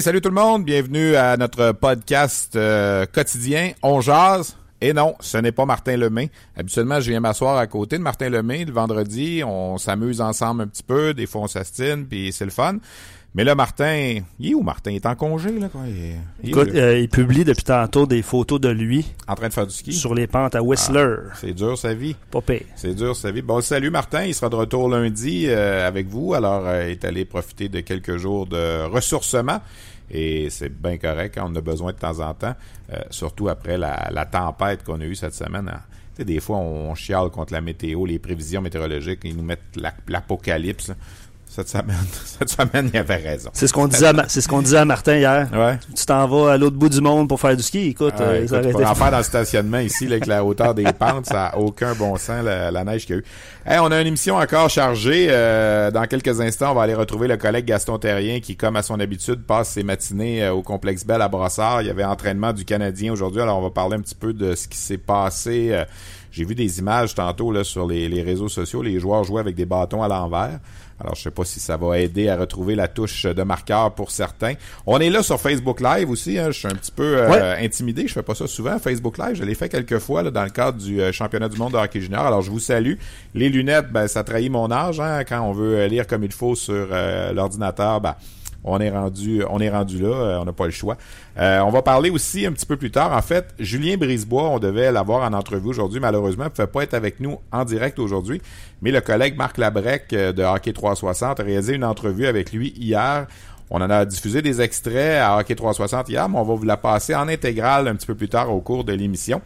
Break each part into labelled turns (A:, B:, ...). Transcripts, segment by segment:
A: Salut tout le monde, bienvenue à notre podcast euh, quotidien On jase. Et non, ce n'est pas Martin Lemay. Habituellement, je viens m'asseoir à côté de Martin Lemay le vendredi, on s'amuse ensemble un petit peu, des fois on s'astine, puis c'est le fun. Mais là, Martin, il est où Martin? Il est en congé, là, quoi?
B: Il, Écoute, euh, il publie depuis tantôt des photos de lui.
A: En train de faire du ski?
B: Sur les pentes à Whistler.
A: Ah, c'est dur, sa vie.
B: Pas.
A: C'est dur, sa vie. Bon, salut Martin, il sera de retour lundi euh, avec vous. Alors, euh, il est allé profiter de quelques jours de ressourcement. Et c'est bien correct, hein, on a besoin de temps en temps, surtout après la, la tempête qu'on a eue cette semaine. Hein. Tu sais, des fois, on chiale contre la météo, les prévisions météorologiques, ils nous mettent l'apocalypse cette semaine. Cette semaine, il avait raison.
B: C'est ce qu'on disait, à, c'est ce qu'on disait à Martin hier.
A: Ouais.
B: Tu t'en vas à l'autre bout du monde pour faire du ski. Écoute,
A: ah, euh, écoute en faire dans le stationnement ici, avec la hauteur des pentes, ça a aucun bon sens, la, neige qu'il y a eu. Hey, on a une émission encore chargée. Euh, dans quelques instants, on va aller retrouver le collègue Gaston Terrien qui, comme à son habitude, passe ses matinées euh, au Complexe Bell à Brossard. Il y avait entraînement du Canadien aujourd'hui, alors on va parler un petit peu de ce qui s'est passé. J'ai vu des images tantôt là, sur les, les réseaux sociaux. Les joueurs jouaient avec des bâtons à l'envers. Alors, je sais pas si ça va aider à retrouver la touche de marqueur pour certains. On est là sur Facebook Live aussi. Hein. Je suis un petit peu euh, intimidé. Je fais pas ça souvent. Facebook Live, je l'ai fait quelques fois là, dans le cadre du euh, championnat du monde de hockey junior. Alors, je vous salue. Les lunettes, ben, ça trahit mon âge. Hein. Quand on veut lire comme il faut sur euh, l'ordinateur, ben, on est rendu, on est rendu là, euh, on n'a pas le choix. Euh, on va parler aussi un petit peu plus tard. En fait, Julien Brisebois, on devait l'avoir en entrevue aujourd'hui. Malheureusement, ne pouvait pas être avec nous en direct aujourd'hui. Mais le collègue Marc Labrec euh, de Hockey 360 a réalisé une entrevue avec lui hier. On en a diffusé des extraits à Hockey 360 hier, mais on va vous la passer en intégrale un petit peu plus tard au cours de l'émission.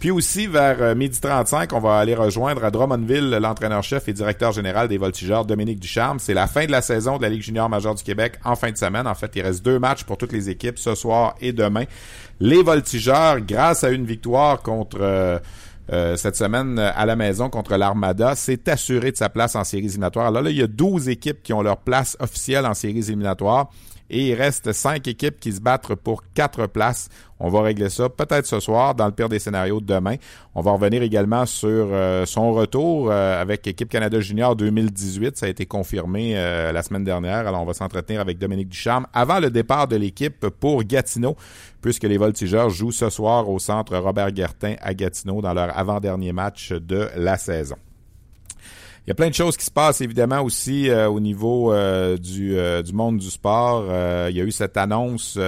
A: Puis aussi, vers euh, midi 35, on va aller rejoindre à Drummondville l'entraîneur-chef et directeur général des Voltigeurs, Dominique Ducharme. C'est la fin de la saison de la Ligue junior majeure du Québec en fin de semaine. En fait, il reste deux matchs pour toutes les équipes ce soir et demain. Les Voltigeurs, grâce à une victoire contre... Euh, euh, cette semaine à la maison contre l'Armada, s'est assuré de sa place en séries éliminatoires. Là, là, il y a 12 équipes qui ont leur place officielle en séries éliminatoires et il reste cinq équipes qui se battent pour quatre places. On va régler ça peut-être ce soir, dans le pire des scénarios demain. On va revenir également sur euh, son retour euh, avec équipe Canada Junior 2018. Ça a été confirmé euh, la semaine dernière. Alors on va s'entretenir avec Dominique Ducharme avant le départ de l'équipe pour Gatineau, puisque les Voltigeurs jouent ce soir au centre Robert Guertin à Gatineau dans leur avant-dernier match de la saison. Il y a plein de choses qui se passent évidemment aussi au niveau du monde du sport. il y a eu cette annonce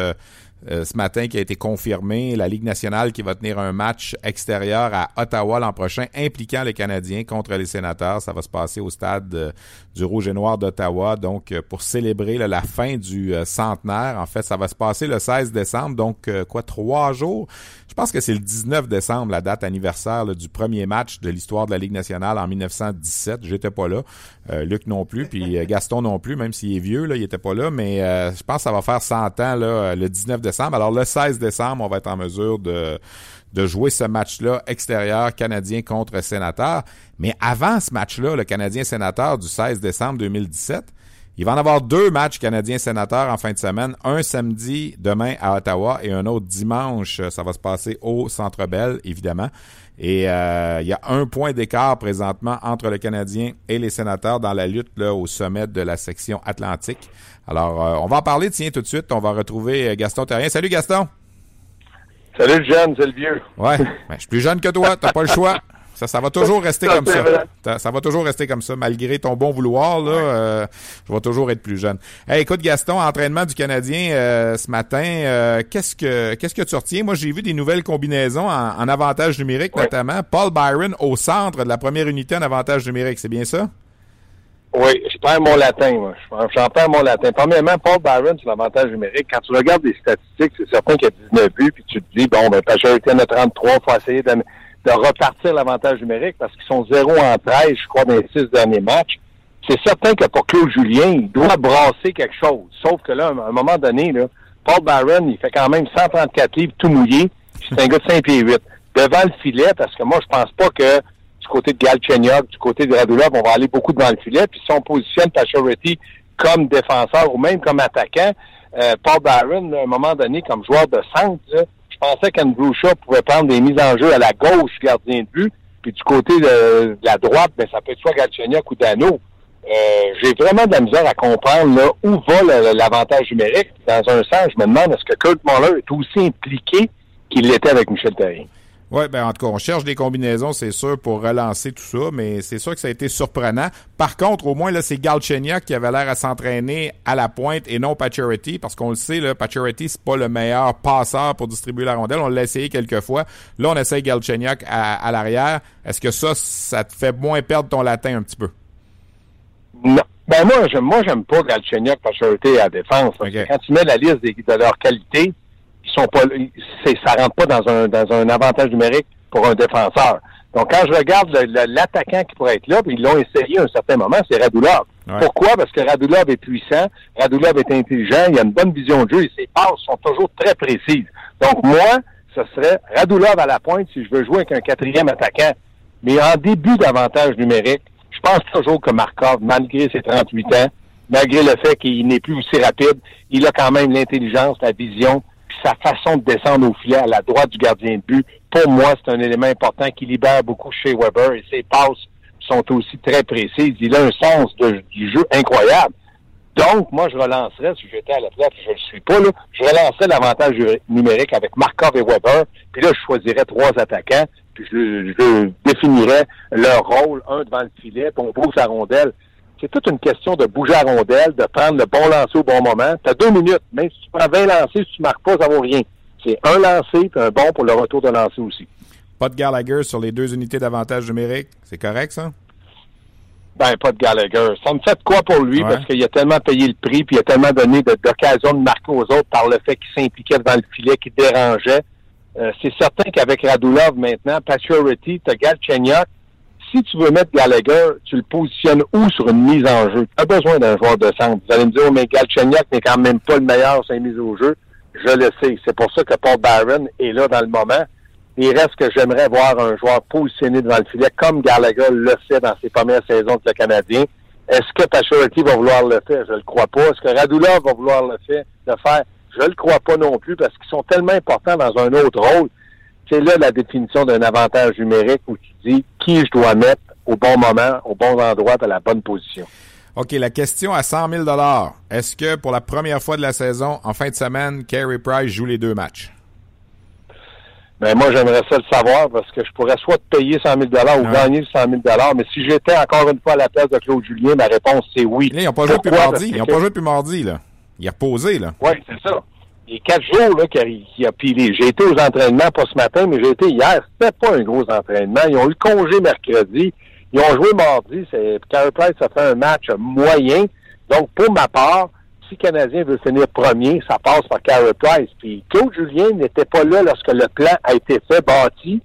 A: ce matin qui a été confirmée, la Ligue nationale qui va tenir un match extérieur à Ottawa l'an prochain impliquant les Canadiens contre les sénateurs. Ça va se passer au stade du Rouge et Noir d'Ottawa, donc pour célébrer la fin du centenaire. En fait, ça va se passer le 16 décembre, donc quoi, trois jours je pense que c'est le 19 décembre, la date anniversaire du premier match de l'histoire de la Ligue nationale en 1917. J'étais pas là. Euh, Luc non plus, puis euh, Gaston non plus, même s'il est vieux, là, il était pas là. Mais euh, je pense que ça va faire 100 ans là, le 19 décembre. Alors le 16 décembre, on va être en mesure de de jouer ce match-là extérieur canadien contre sénateur. Mais avant ce match-là, le Canadien sénateur du 16 décembre 2017, il va en avoir deux matchs canadiens-sénateurs en fin de semaine. Un samedi demain à Ottawa et un autre dimanche. Ça va se passer au Centre Bell, évidemment. Et euh, il y a un point d'écart présentement entre le Canadien et les sénateurs dans la lutte là, au sommet de la section Atlantique. Alors, euh, on va en parler, tiens, tout de suite. On va retrouver euh, Gaston Terrien. Salut Gaston!
C: Salut le jeune, c'est le vieux.
A: Ouais, ben, je suis plus jeune que toi, t'as pas le choix. Ça, ça va toujours rester comme ça. ça. va toujours rester comme ça, malgré ton bon vouloir. Là, euh, je vais toujours être plus jeune. Hey, écoute, Gaston, entraînement du Canadien euh, ce matin. Euh, qu'est-ce que qu'est-ce que tu retiens? Moi, j'ai vu des nouvelles combinaisons en, avantage numérique, notamment Paul Byron au centre de la première unité en avantage numérique. C'est bien ça?
C: Oui, je perds mon latin, moi. J'en perds mon latin. Premièrement, Paul Byron, c'est l'avantage numérique. Quand tu regardes les statistiques, c'est certain qu'il y a 19 buts, puis tu te dis, bon, ben, Pachorité en a 33, faut essayer de, de repartir l'avantage numérique parce qu'ils sont 0 en 13, je crois, dans les six derniers matchs. C'est certain que pour Claude Julien, il doit brasser quelque chose. Sauf que là, à un moment donné, là, Paul Byron, il fait quand même 134 livres tout mouillé. C'est un gars de 5 pieds 8. Devant le filet, parce que moi, je pense pas que du côté de Galchenyuk, du côté de Radulov, on va aller beaucoup devant le filet. Puis si on positionne Pachority comme défenseur ou même comme attaquant, euh, Paul Byron, à un moment donné, comme joueur de centre, pensais qu'Andrew Shaw pouvait prendre des mises en jeu à la gauche gardien de but. Puis du côté de, la droite, ben, ça peut être soit Galchenyuk ou Dano. Euh, j'ai vraiment de la misère à comprendre là, où va l'avantage numérique. Dans un sens, je me demande est-ce que Kurt Muller est aussi impliqué qu'il l'était avec Michel Therrien?
A: Oui, ben en tout cas, on cherche des combinaisons, c'est sûr, pour relancer tout ça, mais c'est sûr que ça a été surprenant. Par contre, au moins, là, c'est Galchenyuk qui avait l'air à s'entraîner à la pointe et non Pacioretty, parce qu'on le sait, là, Pacioretty, c'est pas le meilleur passeur pour distribuer la rondelle. On l'a essayé quelques fois. Là, on essaye Galchenyuk à, à l'arrière. Est-ce que ça, ça te fait moins perdre ton latin un petit peu?
C: Non. Ben moi, j'aime moi j'aime pas Galchenyuk Pacioretty à la défense. Quand tu mets la liste de leurs qualités, ils sont pas, ça rentre pas dans un, dans un avantage numérique pour un défenseur. Donc, quand je regarde l'attaquant qui pourrait être là, puis ils l'ont essayé à un certain moment, c'est Radulov. Pourquoi? Parce que Radulov est puissant, Radulov est intelligent, il a une bonne vision de jeu et ses passes sont toujours très précises. Donc, moi, ce serait Radulov à la pointe si je veux jouer avec un quatrième attaquant. Mais en début d'avantage numérique, je pense toujours que Markov, malgré ses 38 ans, malgré le fait qu'il n'est plus aussi rapide, il a quand même l'intelligence, la vision, sa façon de descendre au filet à la droite du gardien de but, pour moi, c'est un élément important qui libère beaucoup chez Weber et ses passes sont aussi très précises. Il a un sens du jeu incroyable. Donc, moi, je relancerais, si j'étais à la place, je ne le suis pas, là, je relancerais l'avantage numérique avec Markov et Weber, puis là, je choisirais trois attaquants, puis je, je définirais leur rôle, un devant le filet, puis on pose la rondelle c'est toute une question de bouger à rondelle, de prendre le bon lancer au bon moment. Tu as deux minutes. Même si tu prends 20 lancers, si tu marques pas, ça vaut rien. C'est un lancer puis un bon pour le retour de lancer aussi.
A: Pas de Gallagher sur les deux unités d'avantage numérique. C'est correct, ça?
C: Ben, pas de Gallagher. Ça me fait quoi pour lui parce qu'il a tellement payé le prix puis il a tellement donné d'occasions de, marquer aux autres par le fait qu'il s'impliquait dans le filet, qu'il dérangeait. Euh, c'est certain qu'avec Radulov maintenant, Paturity, tu as Galchenyuk, si tu veux mettre Gallagher, tu le positionnes où sur une mise en jeu? Tu as besoin d'un joueur de centre. Vous allez me dire, oh, mais Galchenyuk n'est quand même pas le meilleur sur une mise au jeu. Je le sais. C'est pour ça que Paul Barron est là dans le moment. Il reste que j'aimerais voir un joueur positionné devant le filet comme Gallagher le fait dans ses premières saisons avec le Canadien. Est-ce que Pachorati va vouloir le faire? Je le crois pas. Est-ce que Radulov va vouloir le faire? Le faire? Je le crois pas non plus parce qu'ils sont tellement importants dans un autre rôle c'est là la définition d'un avantage numérique où tu dis qui je dois mettre au bon moment, au bon endroit, à la bonne position.
A: OK, la question à 100 000 Est-ce que pour la première fois de la saison, en fin de semaine, Carey Price joue les deux matchs?
C: Ben moi, j'aimerais ça le savoir parce que je pourrais soit te payer 100 000 ou gagner 100 000 Mais si j'étais encore une fois à la place de Claude Julien, ma réponse, c'est oui.
A: ils n'ont pas joué depuis mardi. Ils n'ont pas joué depuis mardi, là. Il a reposé, là.
C: Oui, c'est ça les quatre jours là, qu'il a pilé. J'ai été aux entraînements, pas ce matin, mais j'ai été hier. C'était pas un gros entraînement. Ils ont eu congé mercredi. Ils ont joué mardi. C'est, Price a fait un match moyen. Donc, pour ma part, si le Canadien veut finir premier, ça passe par Carey Price. Puis Claude Julien n'était pas là lorsque le plan a été fait, bâti.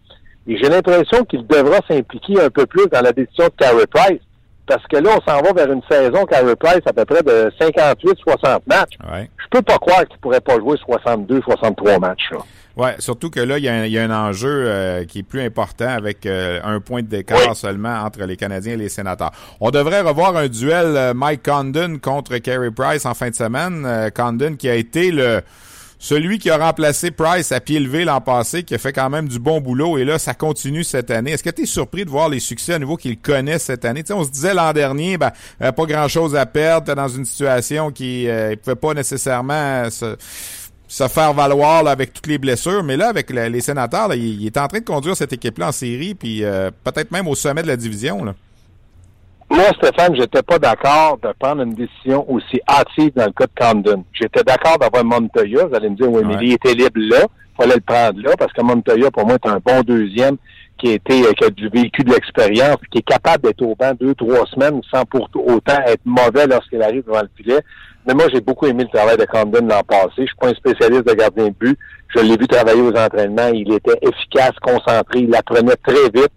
C: Et j'ai l'impression qu'il devra s'impliquer un peu plus dans la décision de Carey Price. Parce que là, on s'en va vers une saison Carey Price à peu près de 58-60 matchs.
A: Ouais.
C: Je peux pas croire qu'il pourrait pas jouer 62-63 matchs. Là.
A: Ouais, surtout que là, il y, a un enjeu euh, qui est plus important avec euh, un point de décart seulement entre les Canadiens et les sénateurs. On devrait revoir un duel euh, Mike Condon contre Carey Price en fin de semaine. Condon qui a été le celui qui a remplacé Price à pied levé l'an passé, qui a fait quand même du bon boulot, et là, ça continue cette année. Est-ce que tu es surpris de voir les succès à nouveau qu'il connaît cette année? on se disait l'an dernier, ben, euh, pas grand-chose à perdre, dans une situation qui euh, pouvait pas nécessairement se, se faire valoir avec toutes les blessures, mais là, avec les sénateurs, il, est en train de conduire cette équipe-là en série, puis euh, peut-être même au sommet de la division.
C: Moi, Stéphane, j'étais pas d'accord de prendre une décision aussi hâtive dans le cas de Camden. J'étais d'accord d'avoir Montoya. Vous allez me dire, oui, mais il était libre là. Il fallait le prendre là parce que Montoya, pour moi, est un bon deuxième qui a été qui a du vécu de l'expérience, qui est capable d'être au banc deux, trois semaines sans pour autant être mauvais lorsqu'il arrive devant le filet. Mais moi, j'ai beaucoup aimé le travail de Camden l'an passé. Je suis pas un spécialiste de gardien de but. Je l'ai vu travailler aux entraînements. Il était efficace, concentré, il apprenait très vite.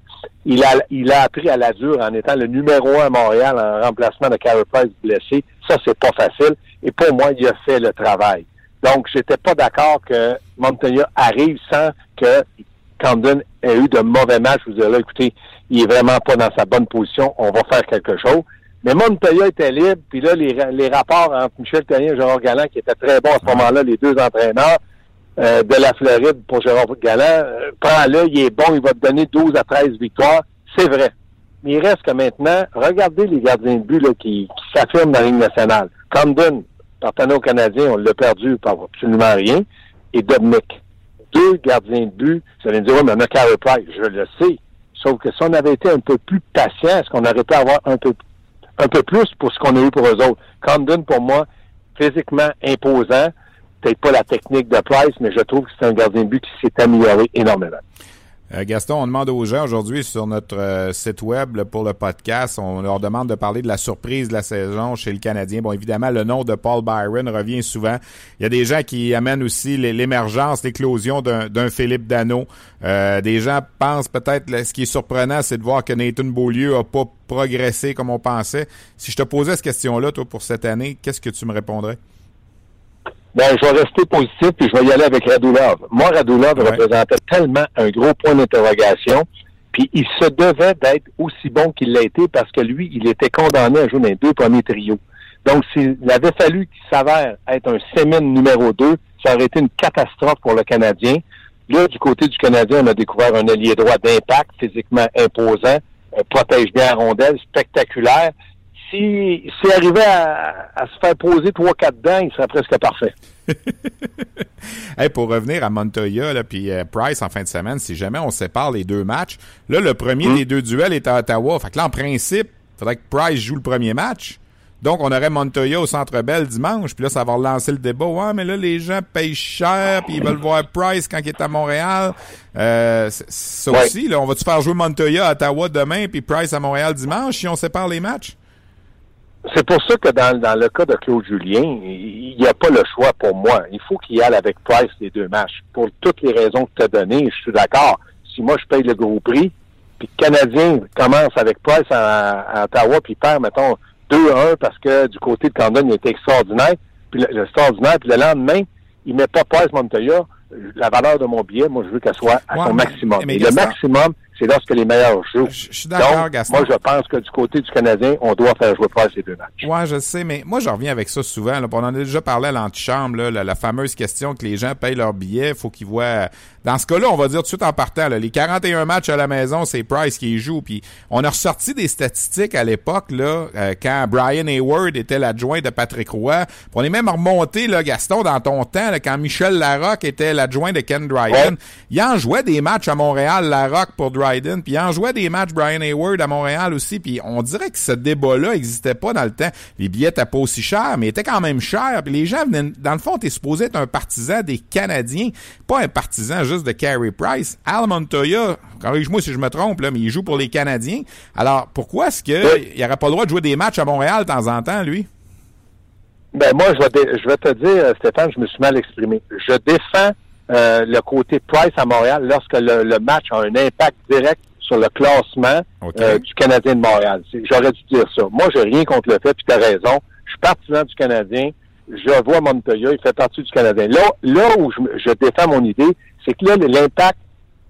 C: Il a, il a appris à la dure en étant le numéro un à Montréal en remplacement de Carey Price blessé. Ça, c'est pas facile. Et pour moi, il a fait le travail. Donc, j'étais pas d'accord que Montoya arrive sans que Camden ait eu de mauvais matchs. Vous disais là, écoutez, il est vraiment pas dans sa bonne position. On va faire quelque chose. Mais Montoya était libre, puis là, les, les rapports entre Michel Terrien et Gérard Galland, qui étaient très bons à ce moment-là, les deux entraîneurs euh, de la Floride pour Gérard Galland, euh, prends-le, il est bon, il va te donner 12 à 13 victoires. C'est vrai. Mais il reste que maintenant, regardez les gardiens de but là, qui, qui s'affirment dans la Ligue nationale. Camden, partenaire au Canadien, on l'a perdu par absolument rien. Et Dominic. Deux gardiens de but. Vous allez me dire, oui, mais on a. Je le sais. Sauf que si on avait été un peu plus patient, est-ce qu'on aurait pu avoir un peu un peu plus pour ce qu'on a eu pour eux autres? Camden, pour moi, physiquement imposant. Peut-être pas la technique de Price, mais je trouve que c'est un gardien de but qui s'est amélioré énormément.
A: Euh, Gaston, on demande aux gens aujourd'hui sur notre euh, site web pour le podcast, on leur demande de parler de la surprise de la saison chez le Canadien. Bon, évidemment, le nom de Paul Byron revient souvent. Il y a des gens qui amènent aussi l'émergence, l'éclosion d'un Philippe Dano. Euh, des gens pensent peut-être, ce qui est surprenant, c'est de voir que Nathan Beaulieu a pas progressé comme on pensait. Si je te posais cette question-là, toi, pour cette année, qu'est-ce que tu me répondrais?
C: Ben, je vais rester positif puis je vais y aller avec Radulov. Moi, Radulov représentait tellement un gros point d'interrogation, puis il se devait d'être aussi bon qu'il l'a été parce que lui, il était condamné à jouer dans les deux premiers trios. Donc, s'il avait fallu qu'il s'avère être un semaine numéro 2, ça aurait été une catastrophe pour le Canadien. Là, du côté du Canadien, on a découvert un allié droit d'impact, physiquement imposant, euh, protège bien la rondelle, spectaculaire si s'il arrivait à, se faire poser trois quatre dents, il serait presque parfait.
A: hey, pour revenir à Montoya là, puis euh, Price en fin de semaine, si jamais on sépare les deux matchs, là le premier hmm. des deux duels est à Ottawa. Fait que là en principe, il faudrait que Price joue le premier match. Donc, on aurait Montoya au Centre Bell dimanche, puis là, ça va relancer le débat. Ouais, mais là, les gens payent cher, puis ils veulent voir Price quand il est à Montréal. Euh, ça aussi, là, on va-tu faire jouer Montoya à Ottawa demain, puis Price à Montréal dimanche, si on sépare les matchs?
C: C'est pour ça que dans, dans le cas de Claude Julien, il n'y a pas le choix pour moi. Il faut qu'il y aille avec Price les deux matchs. Pour toutes les raisons que tu as données, je suis d'accord. Si moi je paye le gros prix, puis le Canadien commence avec Price à, Ottawa, puis perd, mettons, 2-1 parce que du côté de Camden, il était extraordinaire, puis le, extraordinaire, puis le lendemain, il met pas Price Montoya, la valeur de mon billet, moi je veux qu'elle soit à son maximum. Et le maximum, c'est lorsque les meilleurs jouent.
A: Je, suis d'accord, Gaston.
C: Moi, je pense que du côté du Canadien, on doit faire jouer pas ces deux matchs.
A: Ouais, je sais, mais moi, je reviens avec ça souvent. Là. On en a déjà parlé à l'antichambre, la, la fameuse question que les gens payent leur billet, faut qu'ils voient. Dans ce cas-là, on va dire tout de suite en partant, là, les 41 matchs à la maison, c'est Price qui joue. Puis on a ressorti des statistiques à l'époque, là, euh, quand Brian Hayward était l'adjoint de Patrick Roy. on est même remonté, là, Gaston, dans ton temps, quand Michel Larocque était l'adjoint de Ken Dryden. Il en jouait des matchs à Montréal, Larocque pour Dryden puis il en jouait des matchs Brian Hayward à Montréal aussi, puis on dirait que ce débat-là n'existait pas dans le temps. Les billets étaient pas aussi chers, mais étaient quand même chers, puis les gens venaient, dans le fond, t'es supposé être un partisan des Canadiens, pas un partisan juste de Carey Price. Al Montoya, corrige-moi si je me trompe, là, mais il joue pour les Canadiens. Alors, pourquoi est-ce qu'il n'aurait pas le droit de jouer des matchs à Montréal de temps en temps, lui?
C: Ben moi, je vais, je vais te dire, Stéphane, je me suis mal exprimé. Je défends euh, le côté Price à Montréal lorsque le, match a un impact direct sur le classement euh, du Canadien de Montréal. J'aurais dû dire ça. Moi, j'ai rien contre le fait, puis tu as raison. Je suis partisan du Canadien. Je vois Montoya, il fait partie du Canadien. Là, là où je, défends mon idée, c'est que là, l'impact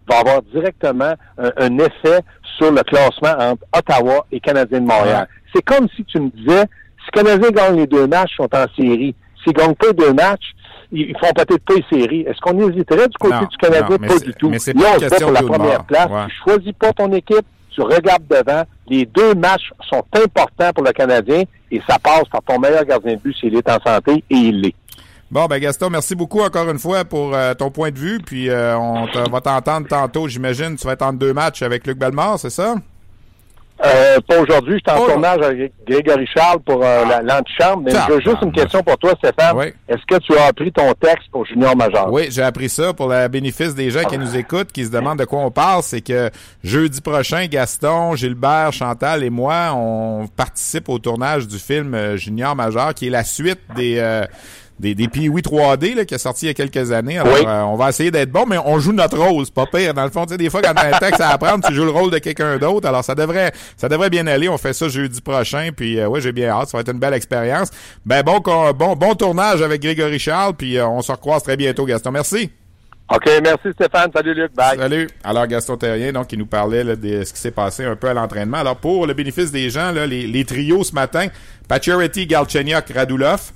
C: va avoir directement un, effet sur le classement entre Ottawa et Canadien de Montréal. C'est comme si tu me disais, si Canadien gagne les deux matchs, ils sont en série. S'ils gagnent pas deux matchs, ils font peut-être pas les séries. Est-ce qu'on hésiterait du côté du Canadien? pas du tout.
A: Mais c'est pas Là, on pour la première place.
C: Tu choisis pas ton équipe, tu regardes devant. Les deux matchs sont importants pour le Canadien et ça passe par ton meilleur gardien de but s'il est en santé et il l'est.
A: Bon, ben Gaston, merci beaucoup encore une fois pour euh, ton point de vue. Puis euh, on va t'entendre tantôt, j'imagine. Tu vas être en deux matchs avec Luc Bellemare, c'est ça?
C: Euh, pas aujourd'hui, je suis en tournage avec Grégory Charles pour euh, l'antichambre, mais j'ai juste une question pour toi, Stéphane. Est-ce que tu as appris ton texte pour Junior Major?
A: Oui, j'ai appris ça pour le bénéfice des gens qui nous écoutent, qui se demandent de quoi on parle. C'est que jeudi prochain, Gaston, Gilbert, Chantal et moi, on participe au tournage du film euh, Junior Major, qui est la suite des... Euh, des, des oui 3D là, qui est sorti il y a quelques années. Alors, euh, on va essayer d'être bon, mais on joue notre rôle, c'est pas pire. Dans le fond, tu sais, des fois, quand tu as un texte à apprendre, tu joues le rôle de quelqu'un d'autre. Alors, ça devrait ça devrait bien aller. On fait ça jeudi prochain, puis euh, ouais, j'ai bien hâte. Ça va être une belle expérience. Ben bon, bon, bon tournage avec Grégory Charles, puis euh, on se recroise très bientôt, Gaston. Merci.
C: OK, merci Stéphane. Salut Luc. Bye.
A: Salut. Alors Gaston Terrien, donc, qui nous parlait de ce qui s'est passé un peu à l'entraînement. Alors, pour le bénéfice des gens, là, les, les trios ce matin, Pacioretty, Galchenyuk, Radulov.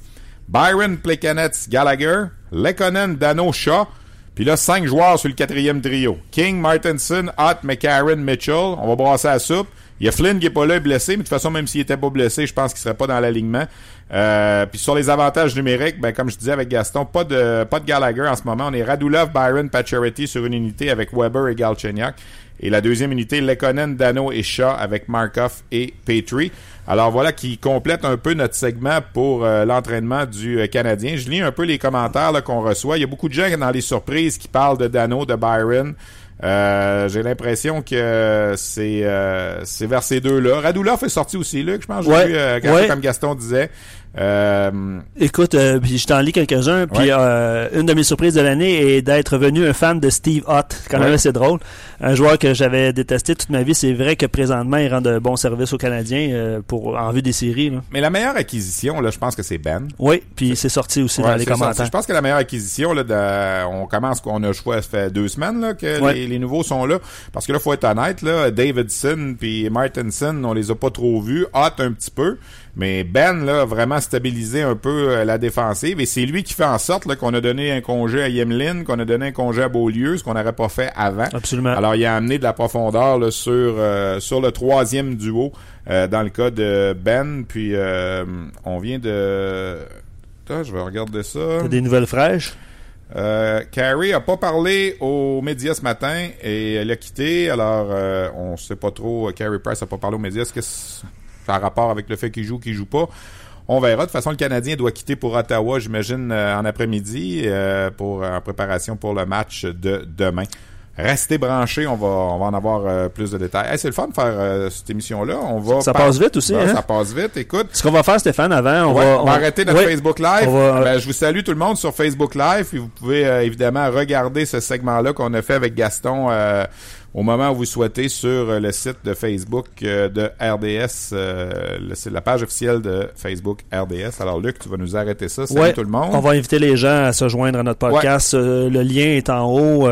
A: Byron Plekanec Gallagher, Lekonen Dano Shaw, puis là, cinq joueurs sur le quatrième trio. King, Martinson, Hott, McCarron, Mitchell. On va brasser la soupe. Il y a Flynn qui est pas là, blessé, mais de toute façon, même s'il était pas blessé, je pense qu'il serait pas dans l'alignement. Euh, puis sur les avantages numériques, ben comme je disais avec Gaston, pas de pas de Gallagher en ce moment. On est Radulov, Byron, Pacioretty sur une unité avec Weber et Galchenyuk. Et la deuxième unité, Lekonen, Dano et Shaw avec Markov et Petrie. Alors voilà qui complète un peu notre segment pour euh, l'entraînement du euh, Canadien. Je lis un peu les commentaires qu'on reçoit. Il y a beaucoup de gens dans les surprises qui parlent de Dano, de Byron. Euh, j'ai l'impression que c'est c'est vers ces deux-là. Radulov est sorti aussi, Luc, je pense. J'ai vu, comme Gaston disait.
B: Euh, Écoute, euh, je t'en lis quelques-uns. Puis euh, une de mes surprises de l'année est d'être venu un fan de Steve Ott. Quand même assez drôle. Un joueur que j'avais détesté toute ma vie. C'est vrai que présentement, il rend de bons services aux Canadiens euh, pour en vue des séries.
A: Mais la meilleure acquisition, là, je pense que c'est Ben.
B: Oui, puis c'est sorti aussi dans les commentaires.
A: Je pense que la meilleure acquisition, là, on commence qu'on a choisi, ça fait deux semaines là, que les, nouveaux sont là. Parce que là, faut être honnête, là, Davidson puis Martinson, on les a pas trop vus. Ott un petit peu. Mais Ben, là, vraiment stabilisé un peu euh, la défensive. Et c'est lui qui fait en sorte qu'on a donné un congé à Yemlin, qu'on a donné un congé à Beaulieu, ce qu'on n'aurait pas fait avant.
B: Absolument.
A: Alors, il a amené de la profondeur là, sur, euh, sur le troisième duo euh, dans le cas de Ben. Puis, on vient de... Attends, je vais regarder ça.
B: des nouvelles fraîches?
A: Euh, Carrie a pas parlé aux médias ce matin et elle a quitté. Alors, on sait pas trop. Carrie Price a pas parlé aux médias. Est-ce que par rapport avec le fait qu'il joue ou qu'il joue pas. On verra. De toute façon, le Canadien doit quitter pour Ottawa, j'imagine, euh, en après-midi euh, pour en préparation pour le match de demain. Restez branchés, on va, on va en avoir euh, plus de détails. c'est le fun de faire cette émission-là. On va
B: ça passe vite aussi. Ben,
A: hein? Ça passe vite. Écoute.
B: Ce qu'on va faire, Stéphane, avant, on, va,
A: on va arrêter notre Facebook Live. Ben, je vous salue tout le monde sur Facebook Live. Puis vous pouvez évidemment regarder ce segment-là qu'on a fait avec Gaston au moment où vous souhaitez sur euh, le site de Facebook euh, de RDS, euh, c'est la page officielle de Facebook RDS. Alors Luc, tu vas nous arrêter ça. Salut tout le monde.
B: On va inviter les gens à se joindre à notre podcast. le lien est en haut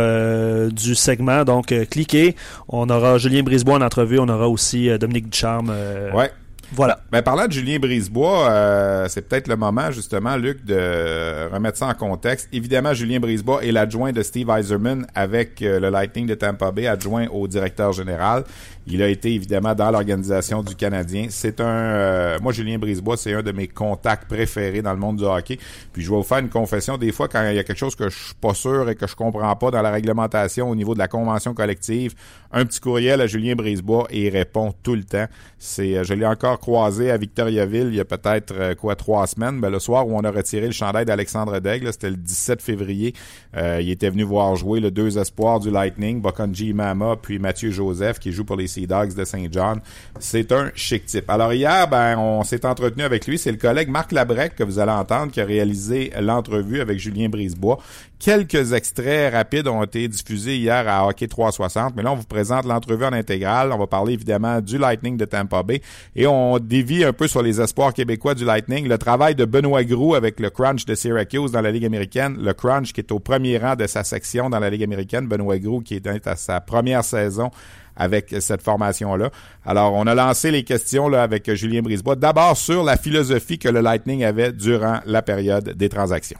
B: du segment, donc cliquez. On aura Julien Brisebois en entrevue, on aura aussi Dominique Ducharme.
A: ouais.
B: Voilà.
A: Ben, parlant de Julien Brisebois, euh, c'est peut-être le moment, justement, Luc, de remettre ça en contexte. Évidemment, Julien Brisebois est l'adjoint de Steve Eiserman avec euh, le Lightning de Tampa Bay, adjoint au directeur général. Il a été évidemment dans l'organisation du Canadien. C'est un, euh, moi Julien Brisebois, c'est un de mes contacts préférés dans le monde du hockey. Puis je vais vous faire une confession. Des fois, quand il y a quelque chose que je suis pas sûr et que je comprends pas dans la réglementation au niveau de la convention collective, un petit courriel à Julien Brisebois et il répond tout le temps. C'est, euh, je l'ai encore croisé à Victoriaville il y a peut-être euh, quoi trois semaines. Ben, le soir où on a retiré le chandail d'Alexandre Daigle, c'était le 17 février. il était venu voir jouer le deux espoirs du Lightning, Bokanji Mama puis Mathieu Joseph qui joue pour les Sea Dogs de Saint John. C'est un chic type. Alors hier, ben, on s'est entretenu avec lui. C'est le collègue Marc Labrec que vous allez entendre qui a réalisé l'entrevue avec Julien Brisebois. Quelques extraits rapides ont été diffusés hier à Hockey 360, mais là, on vous présente l'entrevue en intégrale. On va parler évidemment du Lightning de Tampa Bay et on dévie un peu sur les espoirs québécois du Lightning. Le travail de Benoît Groux avec le Crunch de Syracuse dans la Ligue américaine. Le Crunch qui est au premier rang de sa section dans la Ligue américaine. Benoît Groux qui est à sa première saison avec cette formation-là. Alors, on a lancé les questions là, avec Julien Brisebois. D'abord sur la philosophie que le Lightning avait durant la période des transactions.